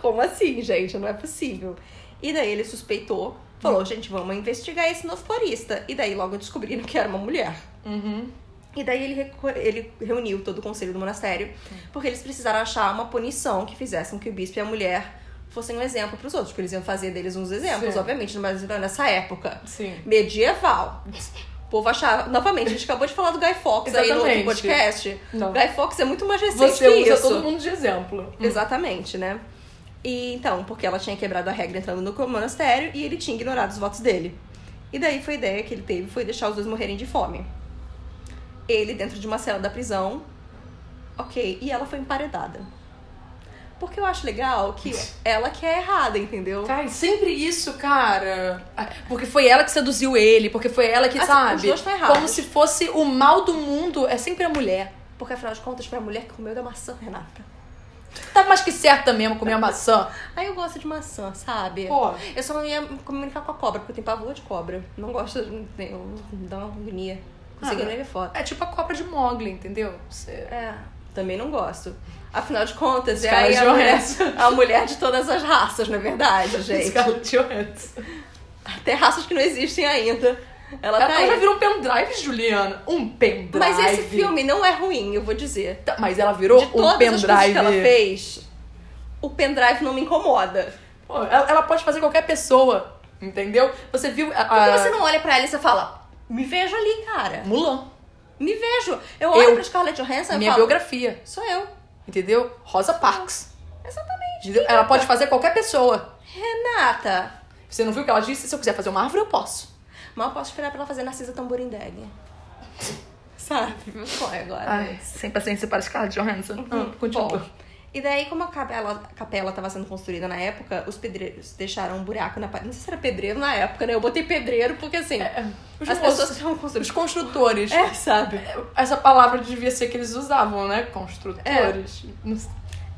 A: Como assim, gente? Não é possível. E daí ele suspeitou, falou: Gente, vamos investigar esse novo corista. E daí logo descobriram que era uma mulher.
B: Uhum.
A: E daí ele, ele reuniu todo o conselho do monastério, porque eles precisaram achar uma punição que fizesse com que o bispo e a mulher fossem um exemplo pros outros, porque eles iam fazer deles uns exemplos,
B: Sim.
A: obviamente, mas nessa época
B: Sim.
A: medieval. Povo achava. Novamente, a gente acabou de falar do Guy Fawkes aí no outro podcast.
B: Não.
A: Guy Fawkes é muito mais recente
B: Você
A: que
B: usa
A: isso.
B: todo mundo de exemplo.
A: Exatamente, né? E então, porque ela tinha quebrado a regra entrando no monastério e ele tinha ignorado os votos dele. E daí foi a ideia que ele teve foi deixar os dois morrerem de fome. Ele dentro de uma cela da prisão. Ok, e ela foi emparedada. Porque eu acho legal que ela que é errada, entendeu?
B: Cara, sempre isso, cara. Porque foi ela que seduziu ele, porque foi ela que,
A: Assim,
B: sabe?
A: os dois estão errados.
B: Como se fosse o mal do mundo, é sempre a mulher.
A: Porque afinal de contas foi a mulher que comeu da maçã, Renata.
B: Tá mais que certa mesmo comer a maçã.
A: Aí eu gosto de maçã, sabe?
B: Pô.
A: Eu só não ia me comunicar com a cobra, porque eu tenho pavor de cobra. Não gosto de. Eu, dá uma agonia. Consegui
B: Ah,
A: nem ver foto.
B: É tipo a cobra de Mogli, entendeu? Você...
A: É, também não gosto. Afinal de contas, é aí a mulher, a mulher de todas as raças, não é verdade, gente?
B: Scarlett Johansson.
A: Até raças que não existem ainda. Ela tá
B: Ela
A: aí.
B: já virou um pendrive, Juliana. Um pendrive.
A: Mas esse filme não é ruim, eu vou dizer.
B: Tá, Mas ela virou
A: De
B: um
A: todas as coisas
B: pendrive.
A: que ela fez, o pendrive não me incomoda.
B: Pô, ela, ela pode fazer qualquer pessoa, entendeu? Você viu a,
A: Porque
B: a-
A: você não olha pra ela e você fala, me vejo ali, cara.
B: Mulan,
A: Me vejo. Eu olho
B: Eu-
A: pra Scarlett Johansson e
B: minha
A: falo,
B: biografia,
A: sou eu.
B: Entendeu? Rosa Parks.
A: Exatamente.
B: entendeu? Ela pode fazer qualquer pessoa.
A: Renata.
B: Você não viu o que ela disse? Se eu quiser fazer uma árvore, eu posso.
A: Mal posso esperar pra ela fazer Narcisa Tamborindeg. Sabe? Meu sonho agora.
B: Ai, sem paciência para Scarlett Johansson. Ah, continua.
A: Bom, e daí, como a capela, a capela tava sendo construída na época, os pedreiros deixaram um buraco na parede. Não sei se era pedreiro na época, né? Eu botei pedreiro porque, assim,
B: É, os
A: as
B: moços-
A: pessoas estavam construindo...
B: Os construtores.
A: É, sabe?
B: Essa palavra devia ser que eles usavam, né? Construtores. Sei.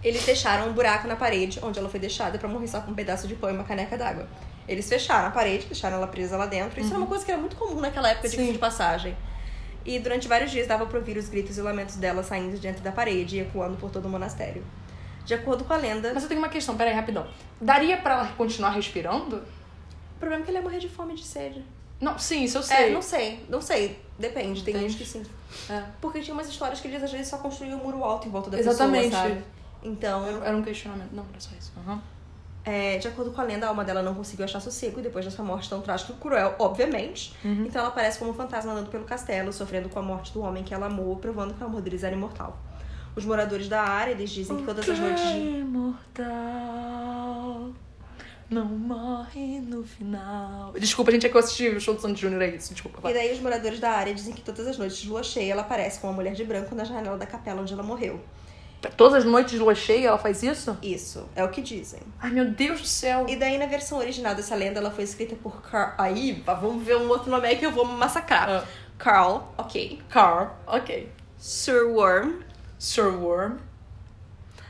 A: Eles deixaram um buraco na parede onde ela foi deixada pra morrer só com um pedaço de pão e uma caneca d'água. Eles fecharam a parede, deixaram ela presa lá dentro. Isso era uma coisa que era muito comum naquela época, de de passagem. E durante vários dias dava pra ouvir os gritos e lamentos dela saindo de dentro da parede e ecoando por todo o monastério. De acordo com a lenda,
B: Mas eu tenho uma questão, peraí, rapidão. Daria pra ela continuar respirando?
A: o problema é que ela ia morrer de fome e de sede.
B: Não, sim, isso eu sei.
A: É, não sei, não sei. Depende, tem gente que sim.
B: É.
A: Porque tinha umas histórias que eles às vezes só construíam um muro alto em volta da
B: Exatamente.
A: pessoa, sabe? Então,
B: Era, era um questionamento. Não, era só isso. Aham.
A: É, de acordo com a lenda, a alma dela não conseguiu achar sossego depois dessa morte tão trágica e cruel, obviamente. Então ela aparece como um fantasma andando pelo castelo, sofrendo com a morte do homem que ela amou, provando que o amor deles era imortal. Os moradores da área, eles dizem que todas as noites de...
B: Imortal não morre no final. Desculpa, gente, é que eu assisti o show do Santos Júnior, é isso. Desculpa.
A: E
B: vai.
A: daí os moradores da área dizem que todas as noites de lua cheia ela aparece com uma mulher de branco na janela da capela onde ela morreu.
B: Todas as noites de lua cheia ela faz isso?
A: Isso, é o que dizem.
B: Ai, meu Deus do céu.
A: E daí, na versão original dessa lenda, ela foi escrita por Carl... Aí, vamos ver um outro nome aí que eu vou me massacrar.
B: Ah.
A: Carl, ok.
B: Car, ok. Sir Worm.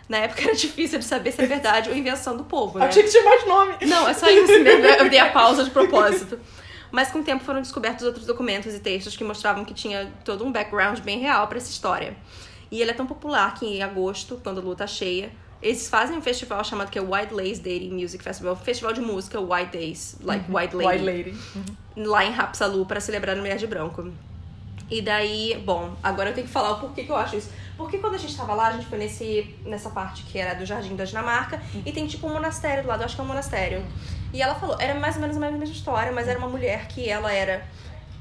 A: Na época era difícil de saber se é verdade ou invenção do povo, né?
B: Achei que tinha mais nome.
A: Não, é só isso mesmo. Eu dei a pausa de propósito. Mas com o tempo foram descobertos outros documentos e textos que mostravam que tinha todo um background bem real pra essa história. E ele é tão popular que em agosto, quando a lua tá cheia, eles fazem um festival chamado que é White Lace Dating Music Festival, um festival de música White Days, like White Lady,
B: White Lady.
A: lá em Rapsalu pra celebrar a Mulher de Branco. E daí, bom, agora eu tenho que falar o porquê que eu acho isso. Porque quando a gente tava lá, a gente foi nesse, nessa parte que era do Jardim da Dinamarca e tem tipo um monastério do lado, eu acho que é um monastério. E ela falou, era mais ou menos a mesma história, mas era uma mulher que ela era.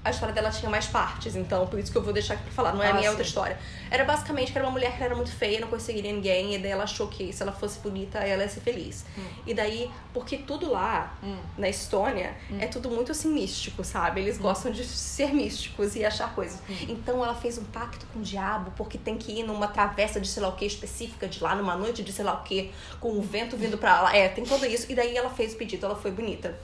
A: A história dela tinha mais partes, então por isso que eu vou deixar aqui pra falar, não é a
B: Ah,
A: minha
B: sim.
A: outra história. Era basicamente que era uma mulher que era muito feia, não conseguiria ninguém, e daí ela achou que se ela fosse bonita, ela ia ser feliz. E daí, porque tudo lá,
B: Hum.
A: na Estônia, é tudo muito assim místico, sabe? Eles gostam de ser místicos e achar coisas. Então ela fez um pacto com o diabo, porque tem que ir numa travessa de sei lá o que específica de lá, numa noite de sei lá o que, com o vento vindo pra lá. É, tem tudo isso. E daí ela fez o pedido, ela foi bonita.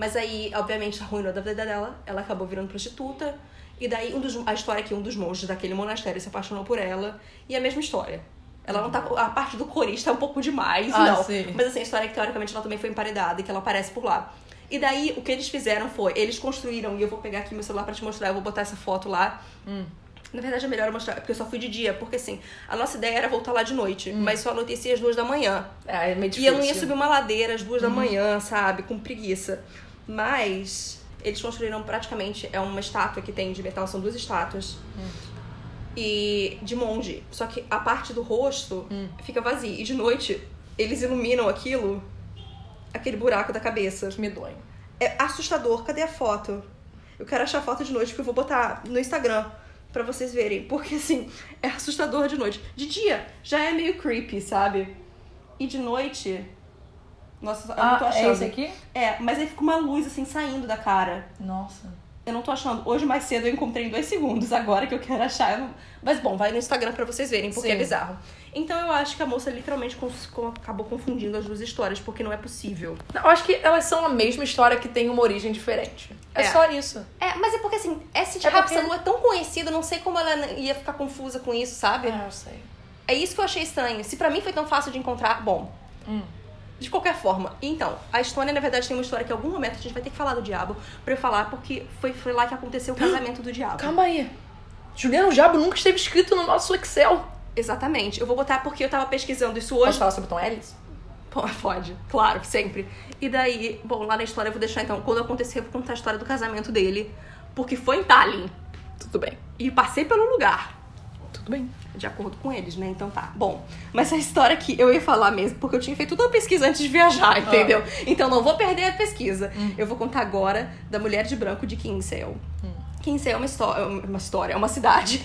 A: Mas aí, obviamente, arruinou da vida dela, ela acabou virando prostituta. E daí, um dos, a história é que um dos monges daquele monastério se apaixonou por ela. E é a mesma história. Ela não tá. A parte do corista é um pouco demais,
B: Ah,
A: não.
B: sim.
A: Mas assim, a história é que teoricamente ela também foi emparedada e que ela aparece por lá. E daí, o que eles fizeram foi, eles construíram, e eu vou pegar aqui meu celular pra te mostrar, eu vou botar essa foto lá. Na verdade, é melhor eu mostrar, porque eu só fui de dia, porque assim, a nossa ideia era voltar lá de noite, mas só anoitecia às duas da manhã.
B: É, é meio
A: E
B: difícil.
A: eu não ia subir uma ladeira às duas da manhã, sabe? Com preguiça. Mas eles construíram praticamente. É uma estátua que tem de metal, são duas estátuas. E de monge. Só que a parte do rosto fica vazia. E de noite eles iluminam aquilo, aquele buraco da cabeça.
B: Que medonho.
A: É assustador. Cadê a foto? Eu quero achar a foto de noite porque eu vou botar no Instagram pra vocês verem. Porque assim, é assustador de noite. De dia já é meio creepy, sabe? E de noite Nossa, eu não tô
B: Ah,
A: achando.
B: é esse aqui?
A: É, mas aí fica uma luz assim saindo da cara.
B: Nossa.
A: Eu não tô achando. Hoje mais cedo eu encontrei em dois segundos. Agora que eu quero achar. eu não- Mas bom, vai no Instagram pra vocês verem, porque
B: Sim.
A: é bizarro. Então eu acho que a moça literalmente acabou confundindo as duas histórias, porque não é possível.
B: Não, eu acho que elas são a mesma história que tem uma origem diferente. É,
A: É.
B: só isso.
A: É, mas é porque assim, essa
B: É porque-
A: Rapsa não é tão conhecida, eu não sei como ela ia ficar confusa com isso, sabe?
B: Ah, eu sei.
A: É isso que eu achei estranho. Se pra mim foi tão fácil de encontrar, bom.
B: Hum.
A: De qualquer forma. Então, a Estônia, na verdade, tem uma história que em algum momento a gente vai ter que falar do diabo pra eu falar, porque foi, foi lá que aconteceu o casamento do diabo.
B: Calma aí. Juliana, o Diabo nunca esteve escrito no nosso Excel.
A: Exatamente. Eu vou botar porque eu tava pesquisando isso hoje.
B: falar sobre Tom Ellis?
A: Pô, Pode, claro, sempre. E daí, bom, lá na história eu vou deixar então, quando acontecer, eu vou contar a história do casamento dele. Porque foi em Tallinn.
B: Tudo bem.
A: E passei pelo lugar.
B: Tudo bem.
A: De acordo com eles, né? Então tá. Bom, mas a história que eu ia falar mesmo, porque eu tinha feito toda a pesquisa antes de viajar, entendeu? Então não vou perder a pesquisa. Eu vou contar agora da mulher de branco de Kinsale. Kinsale é uma história, uma história, é uma cidade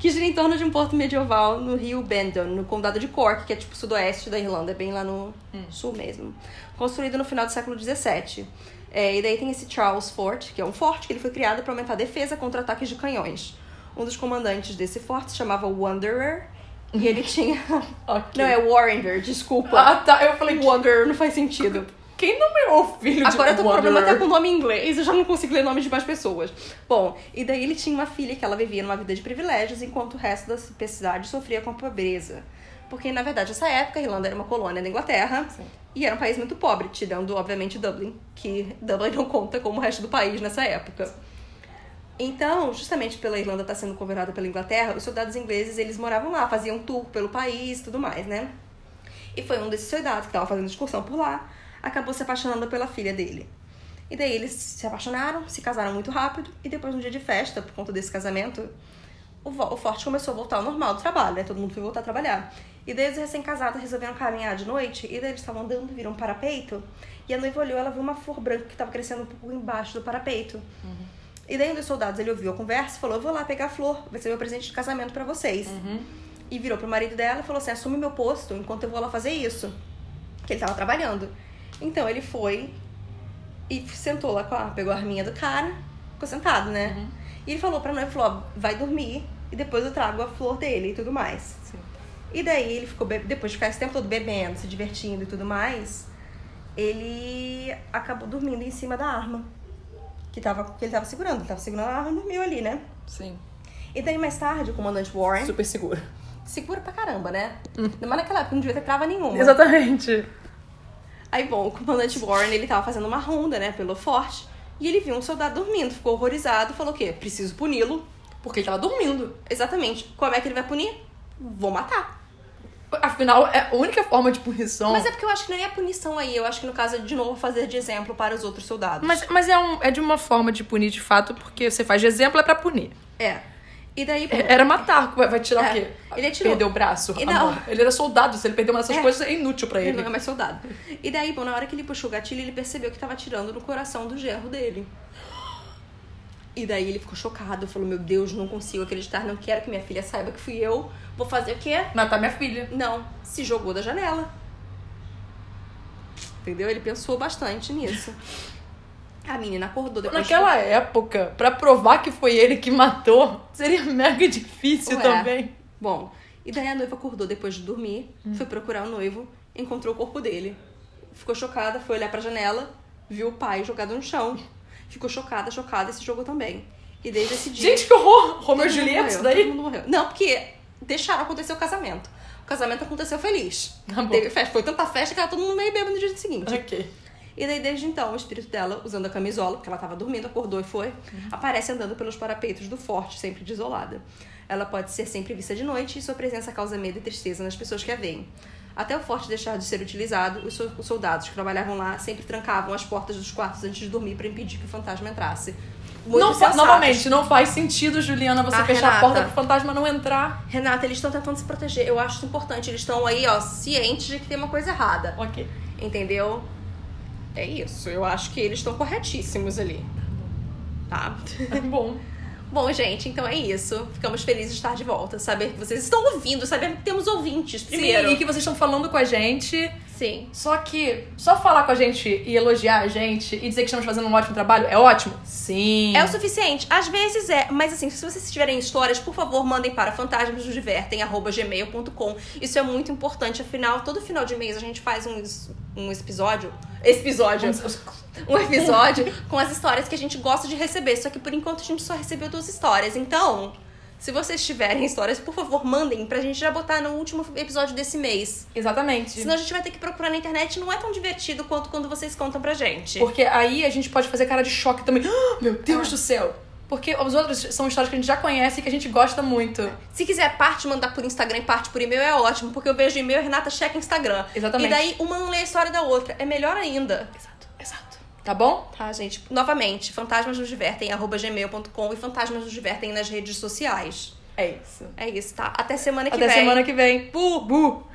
A: que gira em torno de um porto medieval no rio Bandon, no condado de Cork, que é tipo sudoeste da Irlanda, é bem lá no sul mesmo. Construído no final do século XVII. É, e daí tem esse Charles Fort, que é um forte que ele foi criado para aumentar a defesa contra ataques de canhões. Um dos comandantes desse forte se chamava Wanderer, e ele tinha...
B: Ok.
A: Não, é Warrender, desculpa.
B: Ah, tá. Eu falei,
A: Wanderer não faz sentido.
B: quem nomeou o filho de
A: Agora eu tô com
B: Wanderer?
A: problema até com o nome em inglês, eu já não consigo ler nome de mais pessoas. Bom, e daí ele tinha uma filha que ela vivia numa vida de privilégios, enquanto o resto da cidade sofria com a pobreza. Porque, na verdade, nessa época, a Irlanda era uma colônia da Inglaterra
B: Sim.
A: e era um país muito pobre, tirando, obviamente, Dublin, que Dublin não conta como o resto do país nessa época. Então, justamente pela Irlanda estar sendo governada pela Inglaterra, os soldados ingleses, eles moravam lá, faziam tour pelo país e tudo mais, né? E foi um desses soldados que estava fazendo excursão por lá, acabou se apaixonando pela filha dele. E daí eles se apaixonaram, se casaram muito rápido, e depois, no dia de festa, por conta desse casamento, o, forte começou a voltar ao normal do trabalho, né? Todo mundo foi voltar a trabalhar. E daí os recém-casados resolveram caminhar de noite, e daí eles estavam andando, viram um parapeito, e a noiva olhou, ela viu uma flor branca que estava crescendo um pouco embaixo do parapeito. E daí um dos soldados, ele ouviu a conversa e falou, eu vou lá pegar a flor, vai ser meu presente de casamento pra vocês. E virou pro marido dela e falou assim, assume meu posto enquanto eu vou lá fazer isso. Que ele tava trabalhando. Então ele foi e sentou lá com a... Pegou a arminha do cara, ficou sentado, né? E ele falou pra noiva, falou, ó, vai dormir e depois eu trago a flor dele e tudo mais.
B: Sim.
A: E daí ele ficou, depois de ficar esse tempo todo bebendo, se divertindo e tudo mais, ele acabou dormindo em cima da arma. Que, tava, que ele tava segurando. Ele tava segurando a arma e dormiu ali, né?
B: Sim.
A: E daí mais tarde o comandante Warren
B: Super seguro.
A: segura pra caramba, né? Mas naquela época não devia ter trava nenhuma.
B: Exatamente.
A: Aí, bom, o comandante Warren, ele tava fazendo uma ronda, né, pelo forte. E ele viu um soldado dormindo, ficou horrorizado, falou o quê? Preciso puni-lo.
B: Porque ele tava dormindo.
A: Exatamente. Como é que ele vai punir? Vou matar.
B: Afinal, é a única forma de punição.
A: Mas é porque eu acho que não é a punição aí. Eu acho que no caso é de novo fazer de exemplo para os outros soldados.
B: Mas, mas é, um, é de uma forma de punir de fato, porque você faz de exemplo é pra punir.
A: É. E daí, bom,
B: É- Era matar. Vai tirar
A: É.
B: o quê?
A: Ele atirou.
B: Perder o braço.
A: E não.
B: Ele era soldado. Se ele perder uma dessas
A: É.
B: coisas, é inútil pra
A: ele
B: ele.
A: não é mais soldado. E daí, bom, na hora que ele puxou o gatilho, ele percebeu que tava atirando no coração do gerro dele. E daí ele ficou chocado, falou: Meu Deus, não consigo acreditar, não quero que minha filha saiba que fui eu. Vou fazer o quê?
B: Matar minha filha.
A: Não, se jogou da janela. Entendeu? Ele pensou bastante nisso. A menina acordou depois.
B: Naquela época, pra provar que foi ele que matou, seria mega difícil
A: Ué.
B: também.
A: Bom, e daí a noiva acordou depois de dormir, foi procurar o noivo, encontrou o corpo dele. Ficou chocada, foi olhar pra janela, viu o pai jogado no chão. Ficou chocada, chocada e se jogou também. E desde esse dia.
B: Gente, que horror! Romeu e Julieta, isso daí?
A: Todo mundo morreu. Não, porque deixaram acontecer o casamento. O casamento aconteceu feliz.
B: Tá bom.
A: Teve festa, foi tanta festa que ela todo mundo meio bêbado no dia seguinte.
B: Ok.
A: E daí, desde então, o espírito dela, usando a camisola, porque ela tava dormindo, acordou e foi, aparece andando pelos parapeitos do forte, sempre desolada. Ela pode ser sempre vista de noite e sua presença causa medo e tristeza nas pessoas que a veem. Até o forte deixar de ser utilizado, os, so- os soldados que trabalhavam lá sempre trancavam as portas dos quartos antes de dormir para impedir que o fantasma entrasse. Muito
B: Não
A: sensatos.
B: novamente, não faz sentido, Juliana, você
A: Ah,
B: fechar a
A: Renata.
B: porta pro fantasma não entrar.
A: Renata, eles estão tentando se proteger. Eu acho isso importante. Eles estão aí, ó, cientes de que tem uma coisa errada.
B: Ok.
A: Entendeu? É isso. Eu acho que eles estão corretíssimos ali. Tá?
B: Bom.
A: Bom, gente, então é isso. Ficamos felizes de estar de volta. Saber que vocês estão ouvindo, saber que temos ouvintes
B: Sim,
A: primeiro.
B: e que vocês estão falando com a gente.
A: Sim.
B: Só que só falar com a gente e elogiar a gente e dizer que estamos fazendo um ótimo trabalho é ótimo? Sim.
A: É o suficiente. Às vezes é, mas assim, se vocês tiverem histórias, por favor, mandem para fantasmasnosdivertem@gmail.com. Isso é muito importante, afinal, todo final de mês a gente faz um, um episódio, episódio, um episódio com as histórias que a gente gosta de receber, só que por enquanto a gente só recebeu duas histórias. Então, se vocês tiverem histórias, por favor, mandem pra gente já botar no último episódio desse mês.
B: Exatamente.
A: Senão a gente vai ter que procurar na internet, não é tão divertido quanto quando vocês contam pra gente.
B: Porque aí a gente pode fazer cara de choque também. Ah, meu Deus do céu! Porque os outros são histórias que a gente já conhece e que a gente gosta muito.
A: Se quiser parte mandar por Instagram e parte por e-mail é ótimo, porque eu vejo e-mail e Renata checa Instagram.
B: Exatamente.
A: E daí uma não lê a história da outra. É melhor ainda.
B: Exato. Tá bom?
A: Tá, gente? Novamente, fantasmas nos divertem, arroba gmail.com e fantasmas nos divertem nas redes sociais.
B: É isso.
A: É isso, tá? Até semana que
B: Até
A: vem.
B: semana que vem.
A: Bu!
B: Bu!